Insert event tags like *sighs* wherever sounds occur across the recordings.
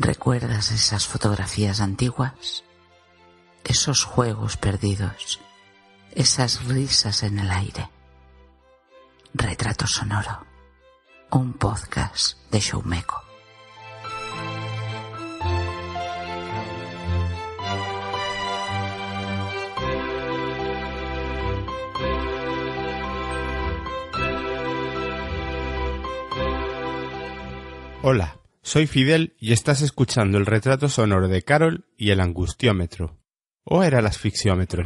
¿Recuerdas esas fotografías antiguas? Esos juegos perdidos, esas risas en el aire. Retrato sonoro, un podcast de Showmeco. Hola, soy Fidel y estás escuchando el retrato sonoro de Carol y el angustiómetro. ¿O era el asfixiómetro?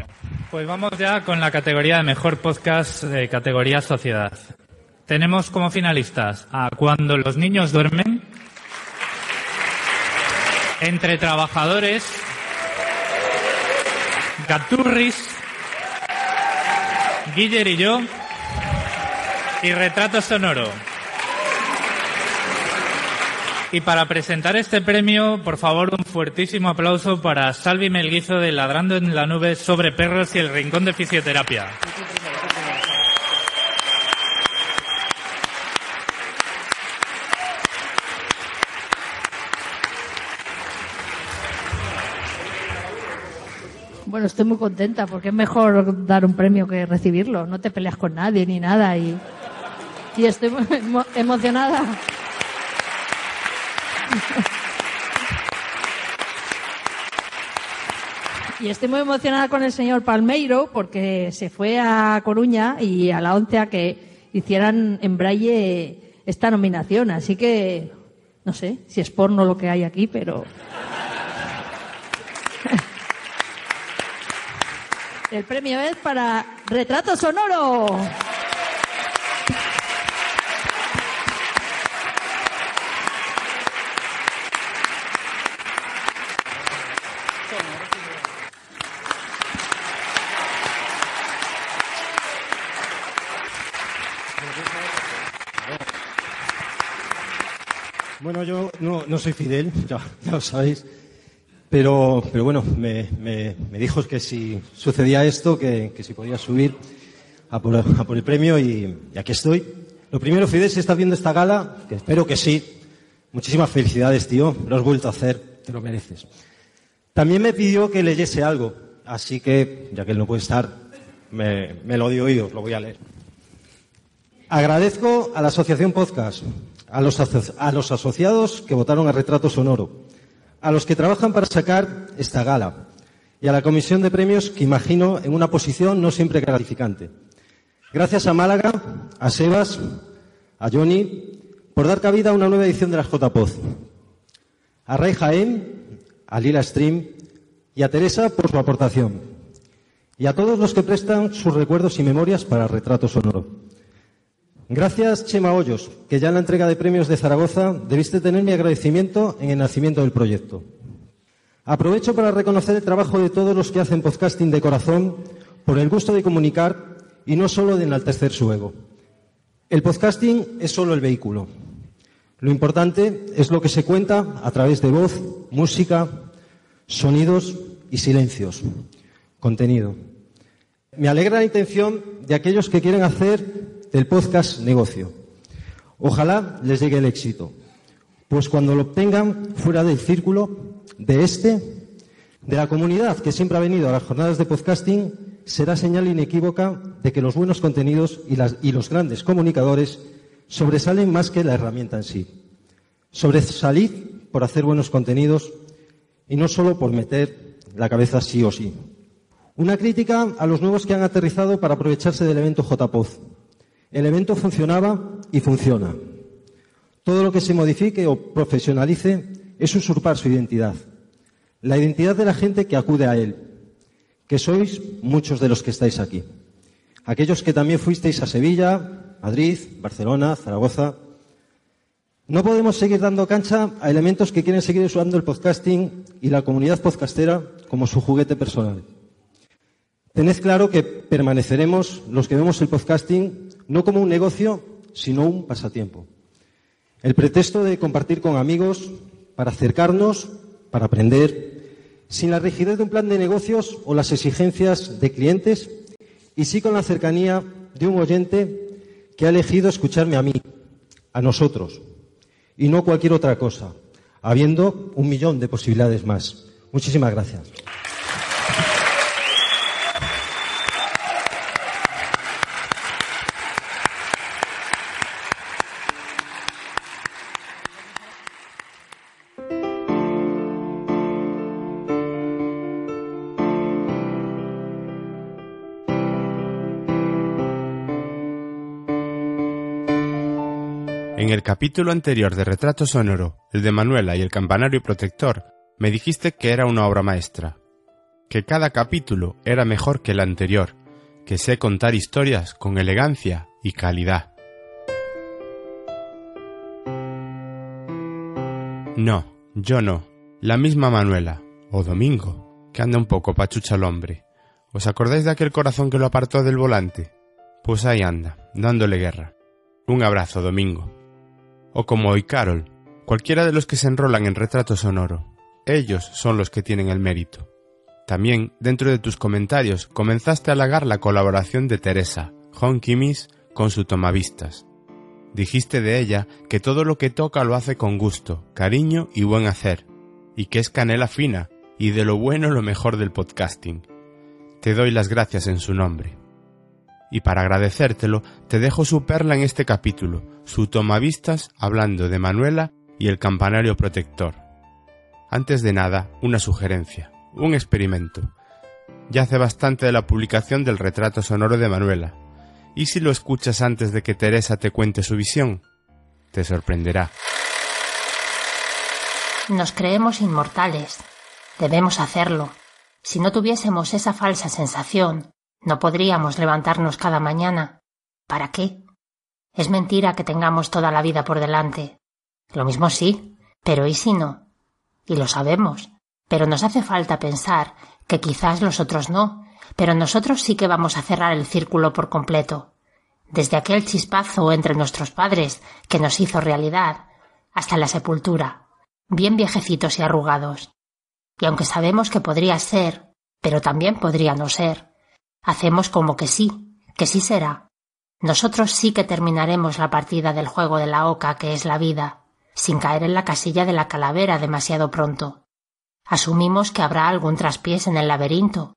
Pues vamos ya con la categoría de mejor podcast de categoría sociedad. Tenemos como finalistas a Cuando los niños duermen, Entre trabajadores, Gaturris, Guiller y yo, y Retrato sonoro. Y para presentar este premio, por favor, un fuertísimo aplauso para Salvi Melguizo de Ladrando en la Nube sobre Perros y el Rincón de Fisioterapia. Bueno, estoy muy contenta porque es mejor dar un premio que recibirlo. No te peleas con nadie ni nada y, y estoy muy emo- emocionada. Y estoy muy emocionada con el señor Palmeiro porque se fue a Coruña y a la ONCE a que hicieran en braille esta nominación. Así que no sé si es porno lo que hay aquí, pero. *laughs* El premio es para Retrato Sonoro. Bueno, yo no, no soy Fidel, *laughs* ya, lo sabéis, pero, pero bueno, me, me- me dijo que si sucedía esto, que, que si podía subir a por, a por el premio y, y aquí estoy. Lo primero, Fidel, si estás viendo esta gala, que espero que sí, muchísimas felicidades, tío, lo has vuelto a hacer, te lo mereces. También me pidió que leyese algo, así que, ya que él no puede estar, me, me lo dio oídos, lo voy a leer. Agradezco a la Asociación Podcast, a los, asociados que votaron a Retrato Sonoro, a los que trabajan para sacar esta gala y a la Comisión de Premios que imagino en una posición no siempre gratificante. Gracias a Málaga, a Sebas, a Johnny, por dar cabida a una nueva edición de las JPOZ. A Ray Jaén, a Lila Stream y a Teresa por su aportación. Y a todos los que prestan sus recuerdos y memorias para Retrato Sonoro. Gracias, Chema Hoyos, que ya en la entrega de premios de Zaragoza debiste tener mi agradecimiento en el nacimiento del proyecto. Aprovecho para reconocer el trabajo de todos los que hacen podcasting de corazón por el gusto de comunicar y no solo de enaltecer su ego. El podcasting es solo el vehículo. Lo importante es lo que se cuenta a través de voz, música, sonidos y silencios. Contenido. Me alegra la intención de aquellos que quieren hacer del podcast negocio. Ojalá les llegue el éxito, pues cuando lo obtengan fuera del círculo de este, de la comunidad que siempre ha venido a las jornadas de podcasting, será señal inequívoca de que los buenos contenidos y, y los grandes comunicadores sobresalen más que la herramienta en sí. Sobresalid por hacer buenos contenidos y no solo por meter la cabeza sí o sí. Una crítica a los nuevos que han aterrizado para aprovecharse del evento JPOZ. El evento funcionaba y funciona. Todo lo que se modifique o profesionalice es usurpar su identidad. La identidad de la gente que acude a él, que sois muchos de los que estáis aquí. Aquellos que también fuisteis a Sevilla, Madrid, Barcelona, Zaragoza. No podemos seguir dando cancha a elementos que quieren seguir usando el podcasting y la comunidad podcastera como su juguete personal. Tened claro que permaneceremos los que vemos el podcasting no como un negocio, sino un pasatiempo. El pretexto de compartir con amigos para acercarnos, para aprender, sin la rigidez de un plan de negocios o las exigencias de clientes, y sí con la cercanía de un oyente que ha elegido escucharme a mí, a nosotros, y no cualquier otra cosa, habiendo un millón de posibilidades más. Muchísimas gracias. En el capítulo anterior de Retrato Sonoro, el de Manuela y el Campanario Protector, me dijiste que era una obra maestra, que cada capítulo era mejor que el anterior, que sé contar historias con elegancia y calidad. No, yo no, la misma Manuela, o Domingo, que anda un poco pachucha al hombre. ¿Os acordáis de aquel corazón que lo apartó del volante? Pues ahí anda, dándole guerra. Un abrazo, Domingo o como hoy Carol, cualquiera de los que se enrolan en retrato sonoro. Ellos son los que tienen el mérito. También, dentro de tus comentarios, comenzaste a halagar la colaboración de Teresa, Honky Miss, con su tomavistas. Dijiste de ella que todo lo que toca lo hace con gusto, cariño y buen hacer, y que es canela fina, y de lo bueno lo mejor del podcasting. Te doy las gracias en su nombre y para agradecértelo te dejo su perla en este capítulo, su tomavistas hablando de Manuela y el campanario protector. Antes de nada, una sugerencia, un experimento. Ya hace bastante de la publicación del retrato sonoro de Manuela. ¿Y si lo escuchas antes de que Teresa te cuente su visión? Te sorprenderá. Nos creemos inmortales. Debemos hacerlo. Si no tuviésemos esa falsa sensación, no podríamos levantarnos cada mañana. ¿Para qué? Es mentira que tengamos toda la vida por delante. Lo mismo sí, pero ¿y si no? Y lo sabemos. Pero nos hace falta pensar que quizás los otros no, pero nosotros sí que vamos a cerrar el círculo por completo. Desde aquel chispazo entre nuestros padres que nos hizo realidad, hasta la sepultura, bien viejecitos y arrugados. Y aunque sabemos que podría ser, pero también podría no ser, Hacemos como que sí, que sí será. Nosotros sí que terminaremos la partida del juego de la oca que es la vida, sin caer en la casilla de la calavera demasiado pronto. Asumimos que habrá algún traspiés en el laberinto,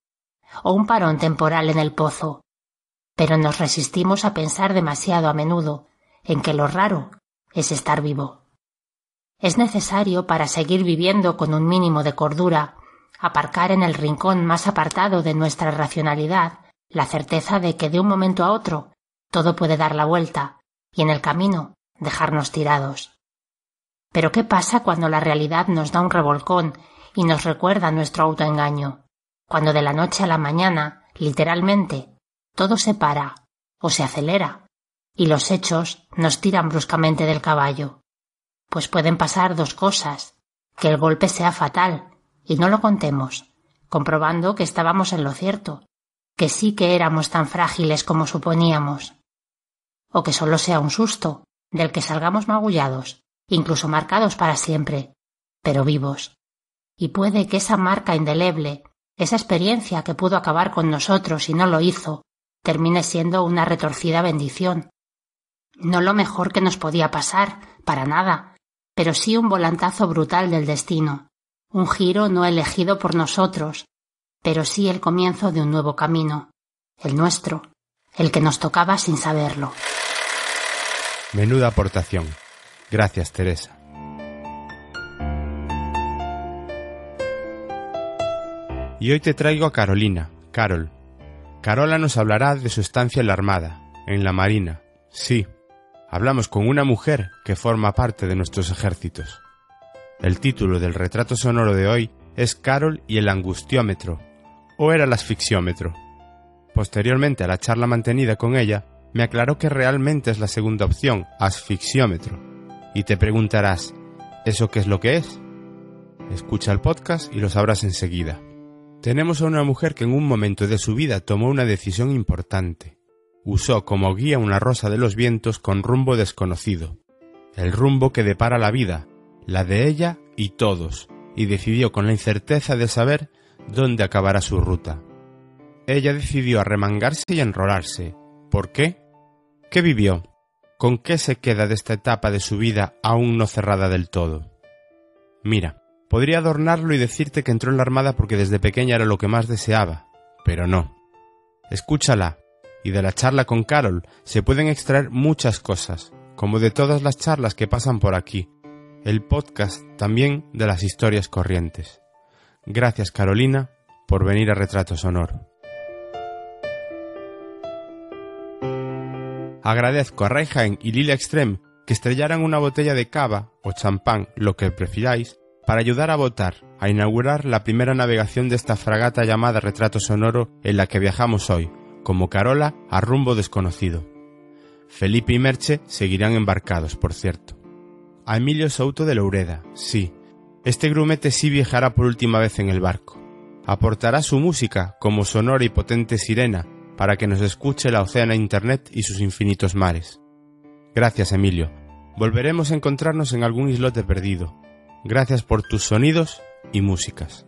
o un parón temporal en el pozo, pero nos resistimos a pensar demasiado a menudo en que lo raro es estar vivo. Es necesario para seguir viviendo con un mínimo de cordura aparcar en el rincón más apartado de nuestra racionalidad la certeza de que de un momento a otro todo puede dar la vuelta y en el camino dejarnos tirados. Pero ¿qué pasa cuando la realidad nos da un revolcón y nos recuerda nuestro autoengaño? Cuando de la noche a la mañana, literalmente, todo se para o se acelera y los hechos nos tiran bruscamente del caballo. Pues pueden pasar dos cosas, que el golpe sea fatal y no lo contemos, comprobando que estábamos en lo cierto, que sí que éramos tan frágiles como suponíamos, o que solo sea un susto, del que salgamos magullados, incluso marcados para siempre, pero vivos. Y puede que esa marca indeleble, esa experiencia que pudo acabar con nosotros y no lo hizo, termine siendo una retorcida bendición. No lo mejor que nos podía pasar, para nada, pero sí un volantazo brutal del destino, un giro no elegido por nosotros, pero sí el comienzo de un nuevo camino, el nuestro, el que nos tocaba sin saberlo. Menuda aportación. Gracias, Teresa. Y hoy te traigo a Carolina, Carol. Carola nos hablará de su estancia en la Armada, en la Marina. Sí, hablamos con una mujer que forma parte de nuestros ejércitos. El título del retrato sonoro de hoy es Carol y el angustiómetro, o era el asfixiómetro. Posteriormente a la charla mantenida con ella, me aclaró que realmente es la segunda opción, asfixiómetro. Y te preguntarás, ¿eso qué es lo que es? Escucha el podcast y lo sabrás enseguida. Tenemos a una mujer que en un momento de su vida tomó una decisión importante. Usó como guía una rosa de los vientos con rumbo desconocido. El rumbo que depara la vida, la de ella y todos, y decidió con la incerteza de saber dónde acabará su ruta. Ella decidió arremangarse y enrolarse. ¿Por qué? ¿Qué vivió? ¿Con qué se queda de esta etapa de su vida aún no cerrada del todo? Mira, podría adornarlo y decirte que entró en la Armada porque desde pequeña era lo que más deseaba, pero no. Escúchala, y de la charla con Carol se pueden extraer muchas cosas, como de todas las charlas que pasan por aquí, el podcast también de las historias corrientes. Gracias Carolina por venir a Retrato Sonoro. Agradezco a Raihain y Lilia Extreme que estrellaran una botella de cava o champán, lo que prefiráis, para ayudar a votar, a inaugurar la primera navegación de esta fragata llamada Retrato Sonoro en la que viajamos hoy, como Carola a rumbo desconocido. Felipe y Merche seguirán embarcados, por cierto. A Emilio Souto de Loureda, sí. Este grumete sí viajará por última vez en el barco. Aportará su música como sonora y potente sirena para que nos escuche la océana Internet y sus infinitos mares. Gracias, Emilio. Volveremos a encontrarnos en algún islote perdido. Gracias por tus sonidos y músicas.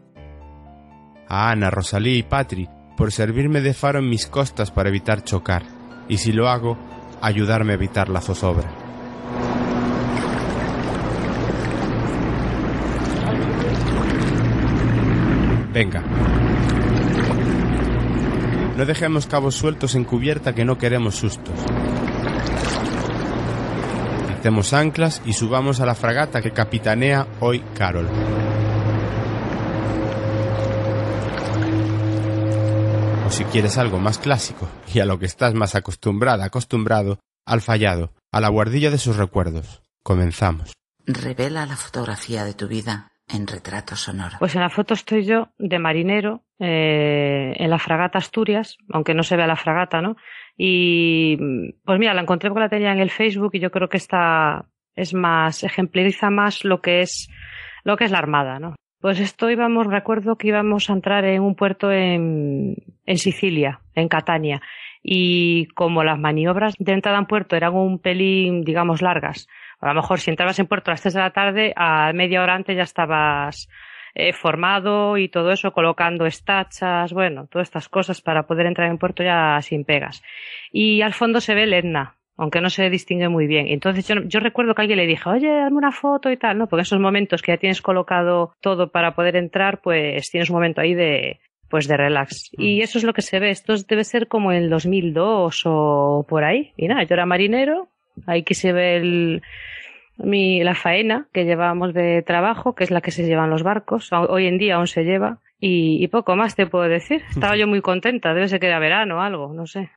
A Ana, Rosalí y Patri por servirme de faro en mis costas para evitar chocar, y si lo hago, ayudarme a evitar la zozobra. Venga. No dejemos cabos sueltos en cubierta que no queremos sustos. Hacemos anclas y subamos a la fragata que capitanea hoy Carol. O si quieres algo más clásico y a lo que estás más acostumbrada, acostumbrado, al fallado, a la guardilla de sus recuerdos. Comenzamos. Revela la fotografía de tu vida en retrato sonoro. Pues en la foto estoy yo de marinero eh, en la fragata Asturias, aunque no se vea la fragata, ¿no? Y pues mira, la encontré porque la tenía en el Facebook y yo creo que esta es más, ejemplariza más lo que es, lo que es la armada, ¿no? Pues esto íbamos, recuerdo que íbamos a entrar en un puerto en, en Sicilia, en Catania, y como las maniobras de entrada en puerto eran un pelín, digamos, largas, a lo mejor si entrabas en puerto a las tres de la tarde, a media hora antes ya estabas eh, formado y todo eso, colocando estachas, bueno, todas estas cosas para poder entrar en puerto ya sin pegas. Y al fondo se ve el Etna, aunque no se distingue muy bien. Entonces yo, yo recuerdo que alguien le dije, oye, dame una foto y tal, ¿no? Porque en esos momentos que ya tienes colocado todo para poder entrar, pues tienes un momento ahí de, pues de relax. Y eso es lo que se ve. Esto debe ser como el 2002 o por ahí. Y nada, yo era marinero, Ahí que se ve el, mi, la faena que llevábamos de trabajo, que es la que se llevan los barcos. Hoy en día aún se lleva. Y, y poco más te puedo decir. Estaba yo muy contenta. Debe ser que era verano o algo, no sé.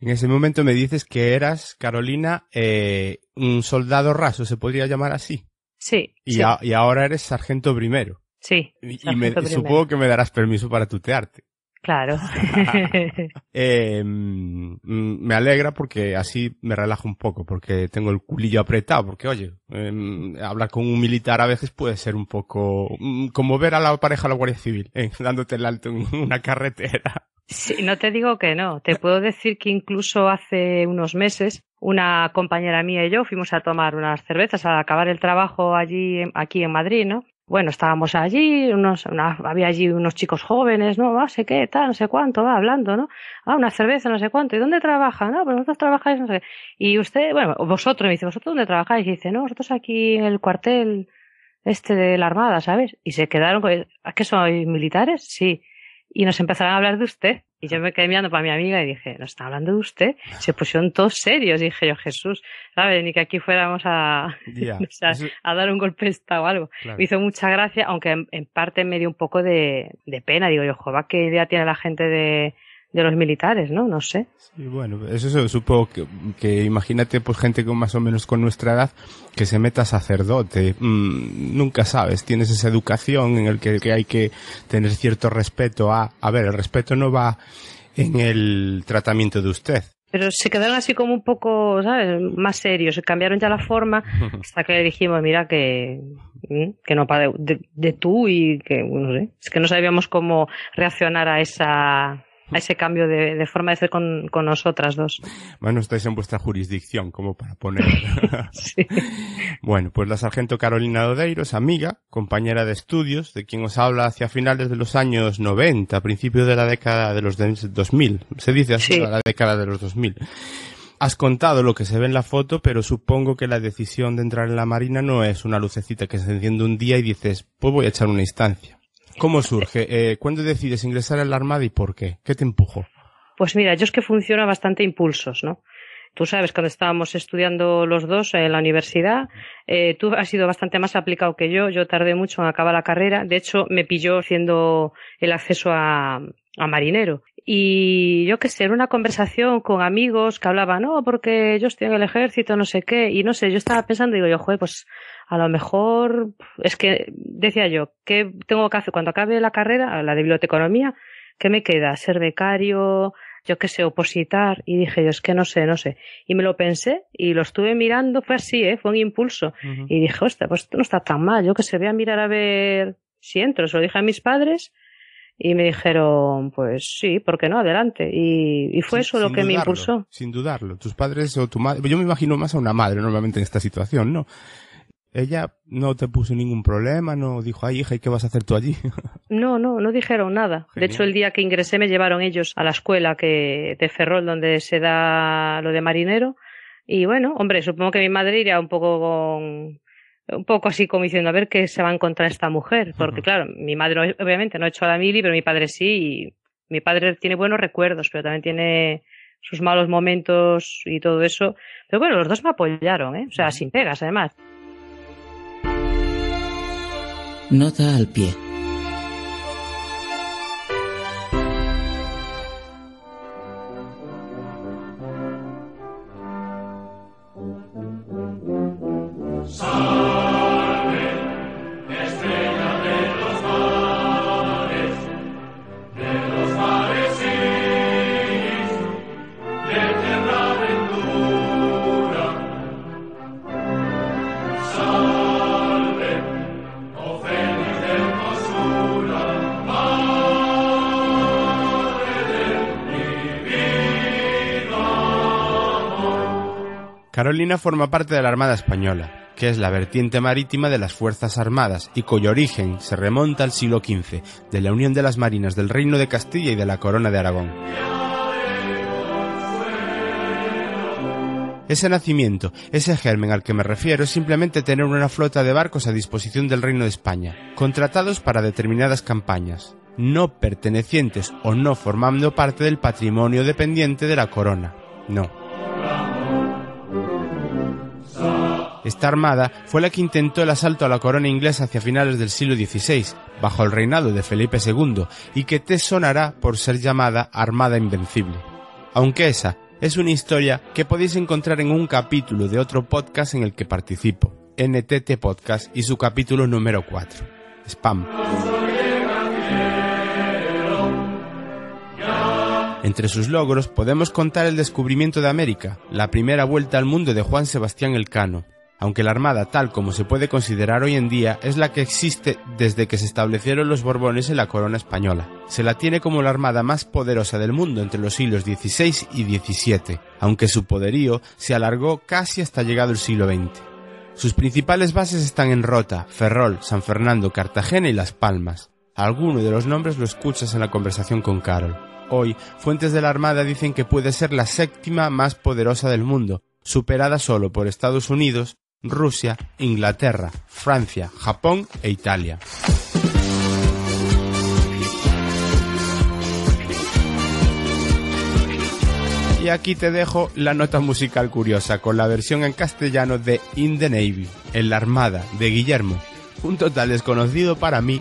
En ese momento me dices que eras, Carolina, eh, un soldado raso, se podría llamar así. Sí. Y, sí. a- y ahora eres sargento primero. Sí. Y, y me- supongo que me darás permiso para tutearte. Claro. *laughs* Eh, mm, me alegra porque así me relajo un poco, porque tengo el culillo apretado, porque oye, em, hablar con un militar a veces puede ser un poco mm, como ver a la pareja de la Guardia Civil, *laughs* eh, dándote el alto en una carretera. Sí, no te digo que no. Te puedo decir que incluso hace unos meses una compañera mía y yo fuimos a tomar unas cervezas al acabar el trabajo allí, aquí en Madrid, ¿no? Bueno, estábamos allí, unos, una- había allí unos chicos jóvenes, ¿no? No sé qué, tal, no sé cuánto, va hablando, ¿no? Ah, una cerveza, no sé cuánto. ¿Y dónde trabaja? No, pues vosotros trabajáis, no sé. Y usted, bueno, vosotros, me dice, ¿vosotros dónde trabajáis? Y dice, no, nosotros aquí en el cuartel este de la Armada, ¿sabes? Y se quedaron ¿a qué sois militares? Sí. Y nos empezaron a hablar de usted. Y yo me quedé mirando para mi amiga y dije, ¿nos está hablando de usted? Se pusieron todos serios. dije yo, Jesús, ¿sabes? Ni que aquí fuéramos a, Ya, *laughs* o sea, eso- a dar un golpe de estado o algo. claro. Me hizo mucha gracia, aunque en, en parte me dio un poco de, de pena. Digo yo, jova, ¿qué idea tiene la gente de, de los militares, no? No sé. Sí, bueno, eso supongo que, que imagínate pues gente con más o menos con nuestra edad que se meta sacerdote. Mm, nunca sabes, tienes esa educación en el que, que hay que tener cierto respeto a... A ver, el respeto no va en el tratamiento de usted. Pero se quedaron así como un poco, ¿sabes? Más serios. Se cambiaron ya la forma *laughs* hasta que le dijimos, mira, que, mm, que no para de, de- de tú y que, no sé, es que no sabíamos cómo reaccionar a esa, a ese cambio de, de forma de ser con, con nosotras dos. Bueno, estáis en vuestra jurisdicción, como para poner... Sí. *laughs* *laughs* Bueno, pues la sargento Carolina Dodeiros, amiga, compañera de estudios, de quien os habla hacia finales de los años 90, principio de la década de los de- 2000, se dice así, Sí. la década de los 2000. Has contado lo que se ve en la foto, pero supongo que la decisión de entrar en la Marina no es una lucecita que se enciende un día y dices, pues voy a echar una instancia. ¿Cómo surge? Eh, ¿Cuándo decides ingresar en la Armada y por qué? ¿Qué te empujó? Pues mira, yo es que funciona bastante impulsos, ¿no? Tú sabes, cuando estábamos estudiando los dos en la universidad, eh, tú has sido bastante más aplicado que yo. Yo tardé mucho en acabar la carrera. De hecho, me pilló haciendo el acceso a, a marinero. Y yo qué sé, era una conversación con amigos que hablaban, no, porque yo estoy en el ejército, no sé qué. Y no sé, yo estaba pensando, digo yo, joder, pues a lo mejor, es que decía yo, ¿qué tengo que hacer cuando acabe la carrera, la de biblioteconomía? ¿Qué me queda? ¿Ser becario? yo qué sé, opositar, y dije yo, es que no sé, no sé. Y me lo pensé y lo estuve mirando, fue así, ¿eh? fue un impulso. Y dije, hostia, pues esto no está tan mal, yo que sé, voy a mirar a ver si entro. Se lo dije a mis padres y me dijeron, pues sí, ¿por qué no? Adelante. Y, y fue eso lo que me impulsó. Sin dudarlo. Tus padres o tu madre, yo me imagino más a una madre normalmente en esta situación, ¿no? Ella no te puso ningún problema, no dijo, ay hija, ¿y qué vas a hacer tú allí? *laughs* No, no, no dijeron nada. De hecho, el día que ingresé me llevaron ellos a la escuela que, de Ferrol, donde se da lo de marinero. Y bueno, hombre, supongo que mi madre iría un poco con, un poco así como diciendo, a ver qué se va a encontrar esta mujer. Porque claro, mi madre obviamente no ha hecho a la mili, pero mi padre sí. Y mi padre tiene buenos recuerdos, pero también tiene sus malos momentos y todo eso. Pero bueno, los dos me apoyaron, ¿eh? O sea, sin pegas, además. Nota al pie. Carolina forma parte de la Armada Española, que es la vertiente marítima de las Fuerzas Armadas y cuyo origen se remonta al siglo XV, de la unión de las marinas del Reino de Castilla y de la Corona de Aragón. Ese nacimiento, ese germen al que me refiero es simplemente tener una flota de barcos a disposición del Reino de España, contratados para determinadas campañas, no pertenecientes o no formando parte del patrimonio dependiente de la corona. No. Esta armada fue la que intentó el asalto a la corona inglesa hacia finales del siglo XVI, bajo el reinado de Felipe II, y que te sonará por ser llamada Armada Invencible. Aunque esa es una historia que podéis encontrar en un capítulo de otro podcast en el que participo, NTT Podcast y su capítulo número 4. Spam. Entre sus logros podemos contar el descubrimiento de América, la primera vuelta al mundo de Juan Sebastián Elcano, aunque la Armada tal como se puede considerar hoy en día es la que existe desde que se establecieron los Borbones en la corona española. Se la tiene como la Armada más poderosa del mundo entre los siglos XVI y XVII, aunque su poderío se alargó casi hasta llegado el siglo XX. Sus principales bases están en Rota, Ferrol, San Fernando, Cartagena y Las Palmas. Alguno de los nombres lo escuchas en la conversación con Carol. Hoy, fuentes de la Armada dicen que puede ser la séptima más poderosa del mundo, superada solo por Estados Unidos, Rusia, Inglaterra, Francia, Japón e Italia. Y aquí te dejo la nota musical curiosa con la versión en castellano de In the Navy, en la Armada, de Guillermo, un total desconocido para mí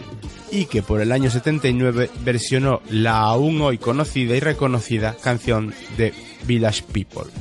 y que por el año 79 versionó la aún hoy conocida y reconocida canción de Village People.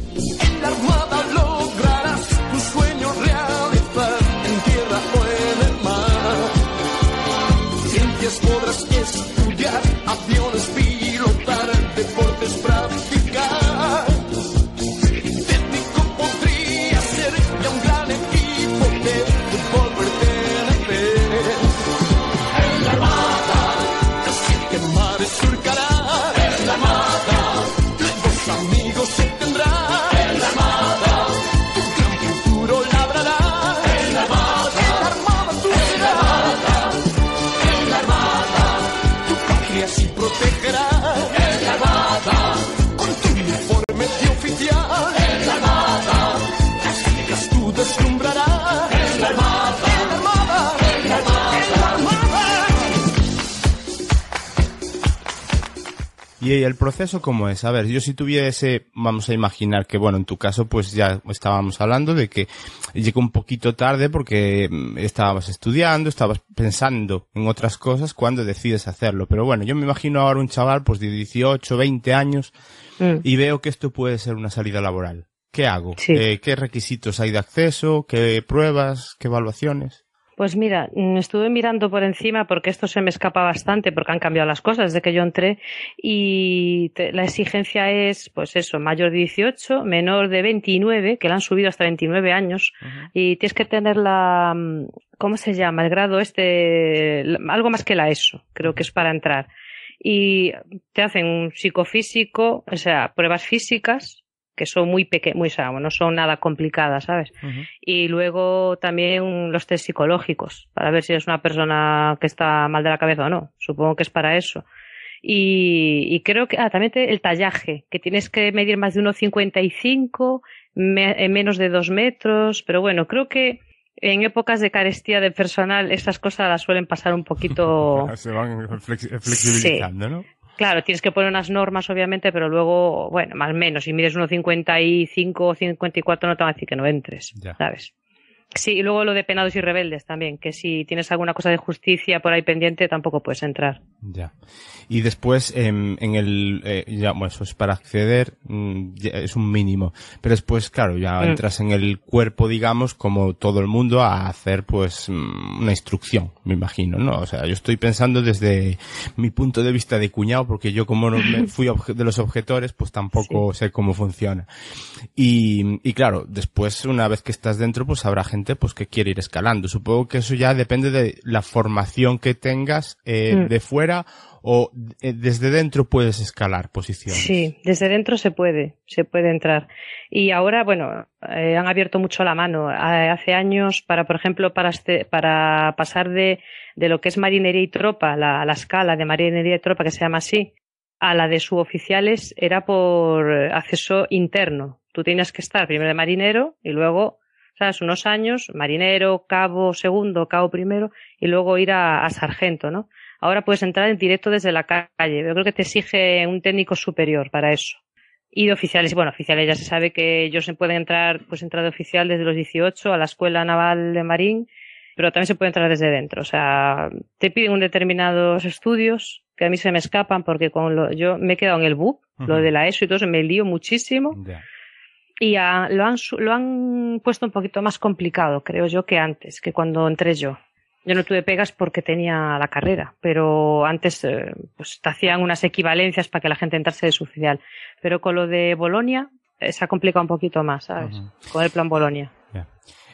¿Y el proceso cómo es? A ver, yo si tuviese, vamos a imaginar que, bueno, en tu caso, pues ya estábamos hablando de que llegó un poquito tarde porque mm, estabas estudiando, estabas pensando en otras cosas cuando decides hacerlo. Pero bueno, yo me imagino ahora un chaval, pues de 18, 20 años, Mm. y veo que esto puede ser una salida laboral. ¿Qué hago? Sí. Eh, ¿Qué requisitos hay de acceso? ¿Qué pruebas? ¿Qué evaluaciones? Pues mira, mm, estuve mirando por encima porque esto se me escapa bastante porque han cambiado las cosas desde que yo entré y te- la exigencia es, pues eso, mayor de 18, menor de 29, que la han subido hasta 29 años y tienes que tener la, mm, ¿cómo se llama? El grado este, algo más que la ESO, creo que es para entrar. Y te hacen un psicofísico, o sea, pruebas físicas que son muy pequeñas, muy, o sea, no son nada complicadas, ¿sabes? y luego también los test psicológicos para ver si eres una persona que está mal de la cabeza o no. Supongo que es para eso. Y, y creo que ah, también te- el tallaje, que tienes que medir más de 1,55, me- menos de 2 metros, pero bueno, creo que en épocas de carestía de personal estas cosas las suelen pasar un poquito... *laughs* Se van flexi- flexibilizando, ¿no? Claro, tienes que poner unas normas, obviamente, pero luego, bueno, más o menos, si mides 1,55 o 54 no te van a decir que no entres, Ya. ¿sabes? Sí, y luego lo de penados y rebeldes también, que si tienes alguna cosa de justicia por ahí pendiente tampoco puedes entrar. Ya. Y después, em, en el, eh, ya, bueno, eso es para acceder, mm, ya es un mínimo. Pero después, claro, ya Mm. entras en el cuerpo, digamos, como todo el mundo, a hacer, pues, mm, una instrucción, me imagino, ¿no? O sea, yo estoy pensando desde mi punto de vista de cuñado, porque yo como no me *laughs* fui de los objetores, pues tampoco sé cómo funciona. Y, y claro, después, una vez que estás dentro, pues habrá gente, pues, que quiere ir escalando. Supongo que eso ya depende de la formación que tengas, eh, Mm. de fuera, o eh, desde dentro puedes escalar posiciones. Sí, desde dentro se puede, se puede entrar. Y ahora, bueno, eh, han abierto mucho la mano. Hace años, para, por ejemplo, para, este- para pasar de, de lo que es marinería y tropa, la, la escala de marinería y tropa, que se llama así, a la de suboficiales, era por acceso interno. Tú tenías que estar primero de marinero y luego, ¿sabes? Unos años, marinero, cabo segundo, cabo primero, y luego ir a sargento, ¿no? Ahora puedes entrar en directo desde la calle. Yo creo que te exige un técnico superior para eso. Y de oficiales, bueno, oficiales ya se sabe que ellos se pueden entrar, pues entrar de oficial desde los 18 a la Escuela Naval de Marín, pero también se puede entrar desde dentro. O sea, te piden un determinados estudios que a mí se me escapan porque con lo, yo me he quedado en el BUP, lo de la ESO y todo eso, me lío muchísimo y lo, han, su- lo han puesto un poquito más complicado, creo yo, que antes, que cuando entré yo. Yo no tuve pegas porque tenía la carrera, pero antes eh, pues te hacían unas equivalencias para que la gente entrase de su oficial. Pero con lo de Bolonia eh, se ha complicado un poquito más, ¿sabes? Con el plan Bolonia.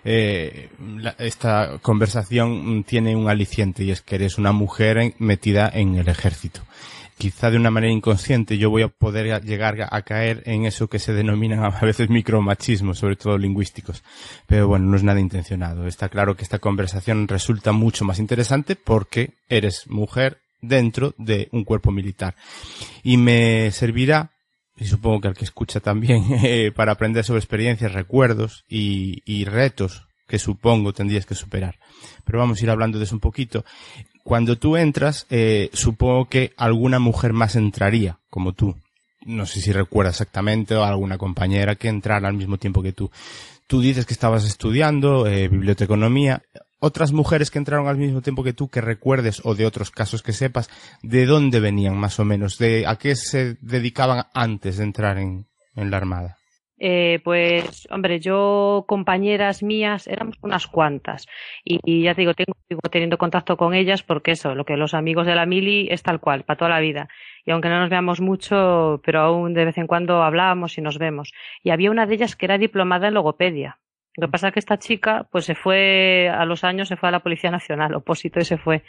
Eh, la- esta conversación tiene un aliciente y es que eres una mujer en- metida en el ejército. Quizá de una manera inconsciente yo voy a poder llegar a, a caer en eso que se denominan *laughs* a veces micromachismos, sobre todo lingüísticos. Pero bueno, no es nada intencionado. Está claro que esta conversación resulta mucho más interesante porque eres mujer dentro de un cuerpo militar. Y me servirá y supongo que al que escucha también, *laughs* eh, para aprender sobre experiencias, recuerdos y, y retos que supongo tendrías que superar. Pero vamos a ir hablando de eso un poquito. Cuando tú entras, eh, supongo que alguna mujer más entraría, como tú. No sé si recuerdas exactamente, o alguna compañera que entrara al mismo tiempo que tú. Tú dices que estabas estudiando eh, biblioteconomía. Otras mujeres que entraron al mismo tiempo que tú, que recuerdes, o de otros casos que sepas, ¿de dónde venían más o menos? ¿De a qué se dedicaban antes de entrar en, en la Armada? Eh, pues, hombre, yo, compañeras mías, éramos unas cuantas. Y, ya te digo, tengo, teniendo contacto con ellas porque eso, lo que los amigos de la mili es tal cual, para toda la vida. Y aunque no nos veamos mucho, pero aún de vez en cuando hablábamos y nos vemos. Y había una de ellas que era diplomada en logopedia. Lo que pasa es que esta chica, pues se fue, a los años se fue a la Policía Nacional, opósito y se fue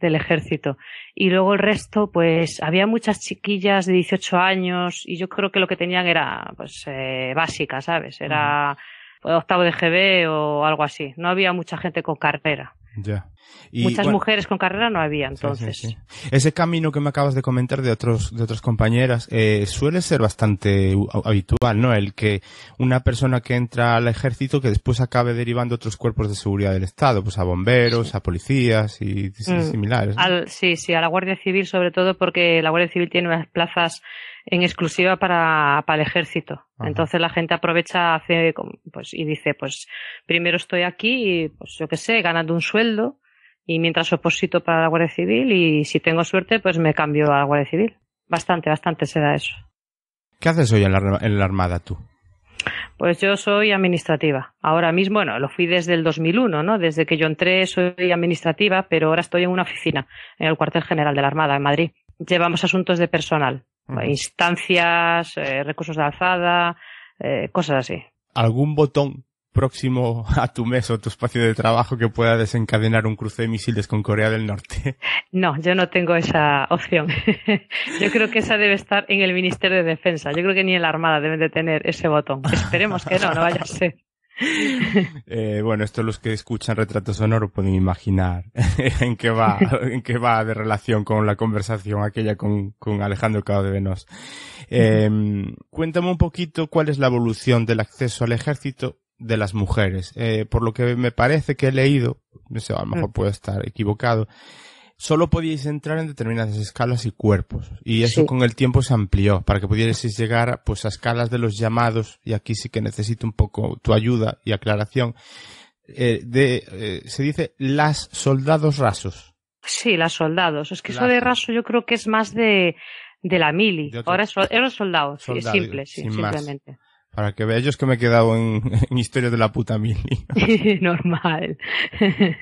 del ejército. Y luego el resto, pues había muchas chiquillas de 18 años y yo creo que lo que tenían era, pues, eh, básica, ¿sabes? Era octavo de GB o algo así. No había mucha gente con carrera. Ya. Muchas mujeres con carrera no había, entonces. Ese camino que me acabas de comentar de otros, de otras compañeras, eh, suele ser bastante habitual, ¿no? El que una persona que entra al ejército que después acabe derivando otros cuerpos de seguridad del Estado, pues a bomberos, a policías y, mm. similares. sí, sí, a la Guardia Civil sobre todo porque la Guardia Civil tiene unas plazas en exclusiva para, para el ejército. Entonces la gente aprovecha hace, pues, y dice, pues primero estoy aquí, pues yo qué sé, ganando un sueldo y mientras oposito para la Guardia Civil y si tengo suerte pues me cambio a la Guardia Civil. Bastante, bastante se da eso. ¿Qué haces hoy en la, en la Armada tú? Pues yo soy administrativa. Ahora mismo, bueno, lo fui desde el 2001, ¿no? Desde que yo entré soy administrativa, pero ahora estoy en una oficina, en el cuartel general de la Armada, en Madrid. Llevamos asuntos de personal, instancias, eh, recursos de alzada, eh, cosas así. ¿Algún botón próximo *laughs* a tu mes o tu espacio de trabajo que pueda desencadenar un cruce de misiles con Corea del Norte? *laughs* No, yo no tengo esa opción. *laughs* yo creo que esa debe estar en el Ministerio de Defensa. Yo creo que ni en la Armada deben de tener ese botón. Esperemos que no, no vaya a ser. *laughs* Eh, bueno, esto los que escuchan Retrato Sonoro pueden imaginar *laughs* en qué va, *laughs* en qué va de relación con la conversación aquella con, con Alejandro Cao de Venos. Eh, cuéntame un poquito cuál es la evolución del acceso al ejército de las mujeres. Eh, por lo que me parece que he leído, no sé, a lo mejor mm. puedo estar equivocado, solo podíais entrar en determinadas escalas y cuerpos. Y eso con el tiempo se amplió para que pudierais llegar pues, a escalas de los llamados, y aquí sí que necesito un poco tu ayuda y aclaración. Eh, de, eh, se dice las soldados rasos. Sí, las soldados. Es que eso de raso yo creo que es más de, de la mili. Ahora es, los soldados, simple, simplemente. Para que veáis que me he quedado en, *laughs* en historia de la puta mili. *laughs* Normal. *laughs*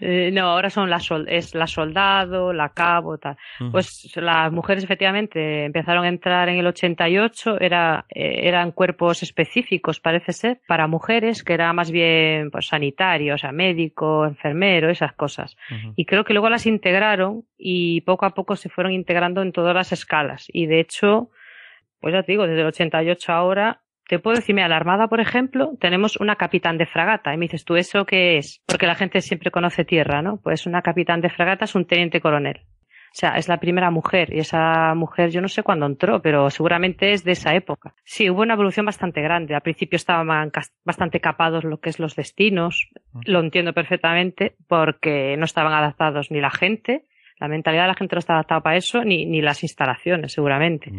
Eh, no, ahora son la es la soldado, la cabo, tal. Pues las mujeres efectivamente empezaron a entrar en el 88, era, eh, eran cuerpos específicos, parece ser, para mujeres, que era más bien pues sanitario, o sea, médico, enfermero, esas cosas. Y creo que luego las integraron y poco a poco se fueron integrando en todas las escalas. Y de hecho, pues ya te digo, desde el 88 ahora te puedo decir, mira, la Armada, por ejemplo, tenemos una capitán de fragata. Y me dices, ¿tú eso qué es? Porque la gente siempre conoce tierra, ¿no? Pues una capitán de fragata es un teniente coronel. O sea, es la primera mujer y esa mujer yo no sé cuándo entró, pero seguramente es de esa época. Sí, hubo una evolución bastante grande. Al principio estaban bastante capados lo que es los destinos. Lo entiendo perfectamente porque no estaban adaptados ni la gente, la mentalidad de la gente no está adaptada para eso, ni, ni las instalaciones, seguramente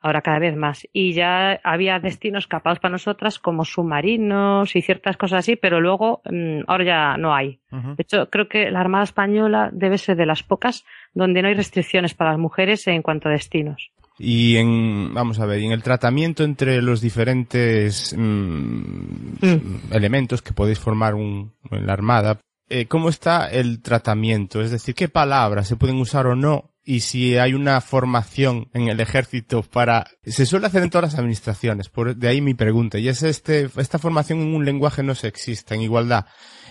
ahora cada vez más. Y ya había destinos capados para nosotras como submarinos y ciertas cosas así, pero luego mm, ahora ya no hay. De hecho, creo que la Armada Española debe ser de las pocas donde no hay restricciones para las mujeres en cuanto a destinos. Y en, vamos a ver, en el tratamiento entre los diferentes mm, mm. elementos que podéis formar un, en la Armada, eh, ¿cómo está el tratamiento? Es decir, ¿qué palabras se pueden usar o no y si hay una formación en el ejército para... Se suele hacer en todas las administraciones, por de ahí mi pregunta, y es este, esta formación en un lenguaje no sexista, en igualdad.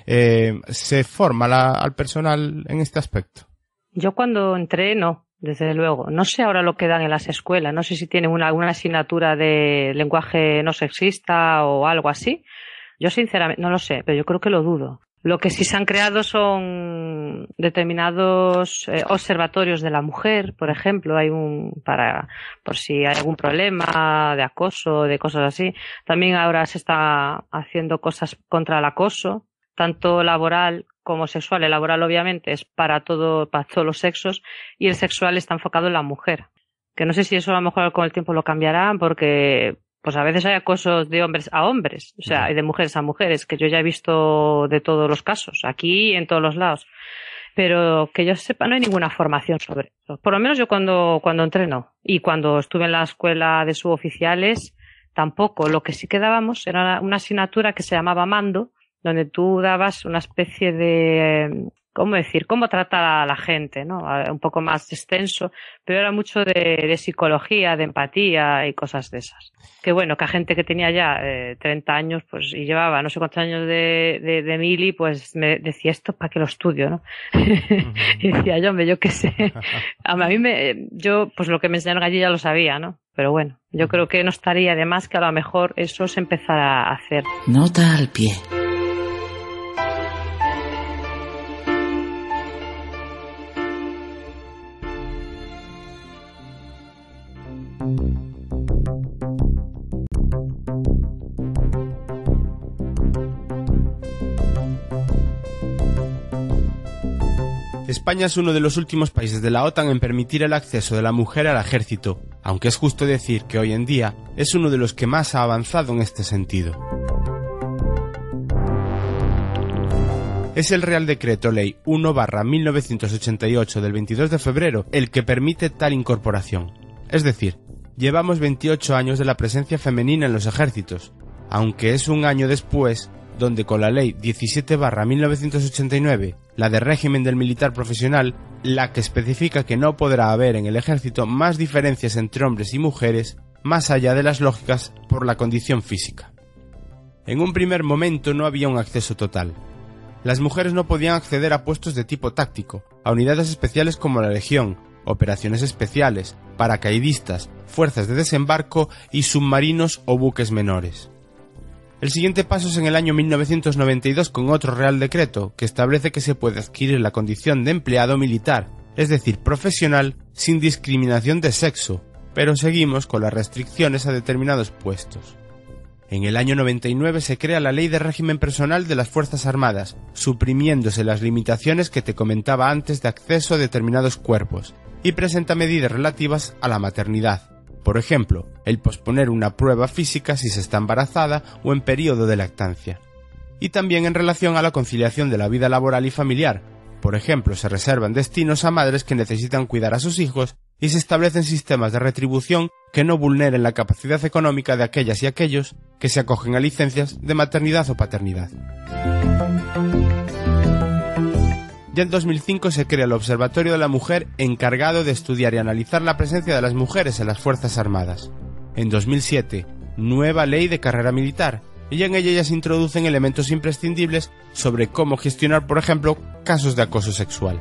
Eh, ¿Se forma al personal en este aspecto? Yo cuando entré, no, desde luego. No sé ahora lo que dan en las escuelas, no sé si tienen una, asignatura de lenguaje no sexista o algo así. Yo sinceramente no lo sé, pero yo creo que lo dudo. Lo que sí se han creado son determinados eh, observatorios de la mujer, por ejemplo, hay un para por si hay algún problema de acoso, de cosas así. También ahora se está haciendo cosas contra el acoso, tanto laboral como sexual. El laboral obviamente es para todo para todos los sexos y el sexual está enfocado en la mujer. Que no sé si eso a lo mejor con el tiempo lo cambiarán porque pues a veces hay acosos de hombres a hombres, o sea, y de mujeres a mujeres, que yo ya he visto de todos los casos, aquí y en todos los lados. Pero que yo sepa, no hay ninguna formación sobre eso. Por lo menos yo cuando, cuando entreno y cuando estuve en la escuela de suboficiales, tampoco. Lo que sí que dábamos era una asignatura que se llamaba mando, donde tú dabas una especie de ¿cómo decir? Cómo trata a la gente, ¿no? Un poco más extenso, pero era mucho de, psicología, de empatía y cosas de esas. Que bueno, que a gente que tenía ya eh, 30 años, pues, y llevaba no sé cuántos años de, de, de mili, pues me decía esto para que lo estudio, ¿no? *laughs* y decía yo, hombre, yo qué sé. *laughs* a mí me, yo, pues lo que me enseñaron allí ya lo sabía, ¿no? Pero bueno, yo creo que no estaría de más que a lo mejor eso se empezara a hacer. Nota al pie. España es uno de los últimos países de la OTAN en permitir el acceso de la mujer al ejército, aunque es justo decir que hoy en día es uno de los que más ha avanzado en este sentido. Es el Real Decreto Ley 1-1988 del 22 de febrero el que permite tal incorporación. Es decir, llevamos 28 años de la presencia femenina en los ejércitos, aunque es un año después donde con la Ley 17-1989, la de régimen del militar profesional, la que especifica que no podrá haber en el ejército más diferencias entre hombres y mujeres, más allá de las lógicas por la condición física. En un primer momento no había un acceso total, las mujeres no podían acceder a puestos de tipo táctico, a unidades especiales como la Legión, operaciones especiales, paracaidistas, fuerzas de desembarco y submarinos o buques menores. El siguiente paso es en el año 1992 con otro Real Decreto que establece que se puede adquirir la condición de empleado militar, es decir, profesional, sin discriminación de sexo, pero seguimos con las restricciones a determinados puestos. En el año 99 se crea la Ley de Régimen Personal de las Fuerzas Armadas, suprimiéndose las limitaciones que te comentaba antes de acceso a determinados cuerpos, y presenta medidas relativas a la maternidad. Por ejemplo, el posponer una prueba física si se está embarazada o en periodo de lactancia. Y también en relación a la conciliación de la vida laboral y familiar. Por ejemplo, se reservan destinos a madres que necesitan cuidar a sus hijos y se establecen sistemas de retribución que no vulneren la capacidad económica de aquellas y aquellos que se acogen a licencias de maternidad o paternidad. Ya en 2005 se crea el Observatorio de la Mujer encargado de estudiar y analizar la presencia de las mujeres en las Fuerzas Armadas. En 2007, nueva ley de carrera militar, y en ella ya se introducen elementos imprescindibles sobre cómo gestionar, por ejemplo, casos de acoso sexual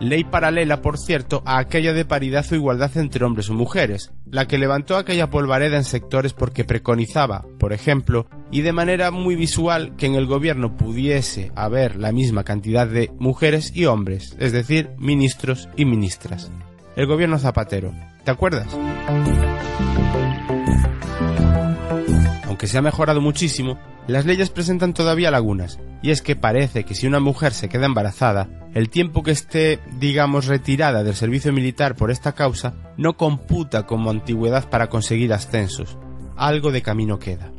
ley paralela, por cierto, a aquella de paridad o igualdad entre hombres o mujeres, la que levantó aquella polvareda en sectores porque preconizaba, por ejemplo, y de manera muy visual, que en el gobierno pudiese haber la misma cantidad de mujeres y hombres, es decir, ministros y ministras. El gobierno Zapatero, ¿te acuerdas? Aunque se ha mejorado muchísimo, las leyes presentan todavía lagunas, y es que parece que si una mujer se queda embarazada, el tiempo que esté, digamos, retirada del servicio militar por esta causa no computa como antigüedad para conseguir ascensos. Algo de camino queda.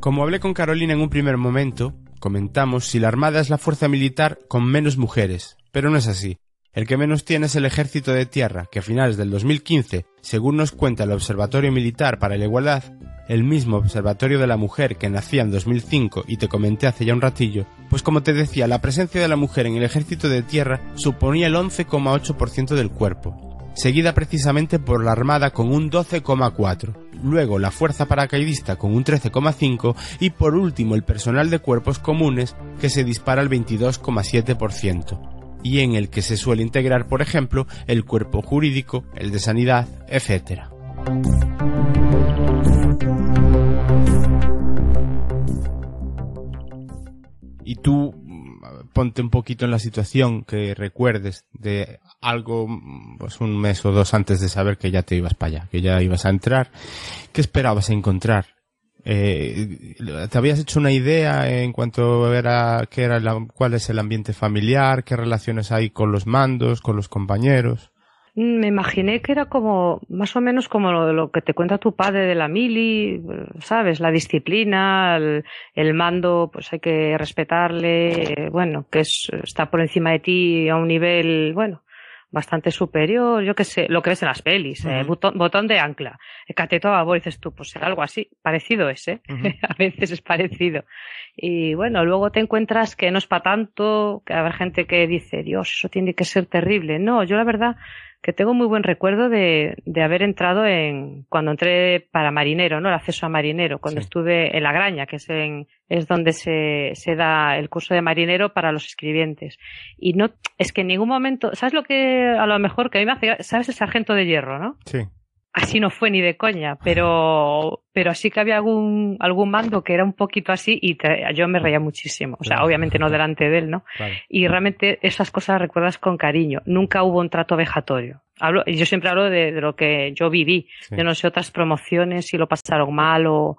Como hablé con Carolina en un primer momento, comentamos si la Armada es la fuerza militar con menos mujeres, pero no es así. El que menos tiene es el ejército de tierra, que a finales del 2015, según nos cuenta el Observatorio Militar para la Igualdad, el mismo Observatorio de la Mujer que nacía en 2005 y te comenté hace ya un ratillo, pues como te decía, la presencia de la mujer en el ejército de tierra suponía el 11,8% del cuerpo, seguida precisamente por la Armada con un 12,4%, luego la Fuerza Paracaidista con un 13,5% y por último el personal de cuerpos comunes que se dispara al 22,7% y en el que se suele integrar, por ejemplo, el cuerpo jurídico, el de sanidad, etc. y tú mm, ponte un poquito en la situación que recuerdes de algo, pues un mes o dos antes de saber que ya te ibas para allá, que ya ibas a entrar. ¿Qué esperabas encontrar? Eh, ¿Te habías hecho una idea en cuanto era, qué era cuál es el ambiente familiar, qué relaciones hay con los mandos, con los compañeros? Me imaginé que era como, más o menos como lo, que te cuenta tu padre de la mili, ¿sabes? La disciplina, el, mando, pues hay que respetarle, bueno, que es, está por encima de ti a un nivel, bueno, bastante superior, yo qué sé, lo que ves en las pelis, eh, botón, de ancla, cateto a dices tú, pues algo así, parecido ese, *laughs* a veces es parecido. Y bueno, luego te encuentras que no es para tanto, que habrá gente que dice, Dios, eso tiene que ser terrible. No, yo la verdad que tengo muy buen recuerdo de, de haber entrado en, cuando entré para marinero, ¿no? El acceso a marinero, cuando estuve en La Graña, que es en, es donde se, se da el curso de marinero para los escribientes. Y no, es que en ningún momento, ¿sabes lo que a lo mejor que a mí me hace, sabes el sargento de hierro, ¿no? Sí así no fue ni de coña, pero, pero sí que había algún, algún mando que era un poquito así y yo me reía muchísimo. O sea, obviamente no delante de él, ¿no? Y realmente esas cosas recuerdas con cariño. Nunca hubo un trato vejatorio. Hablo, yo siempre hablo de, lo que yo viví. Yo no sé otras promociones si lo pasaron mal o,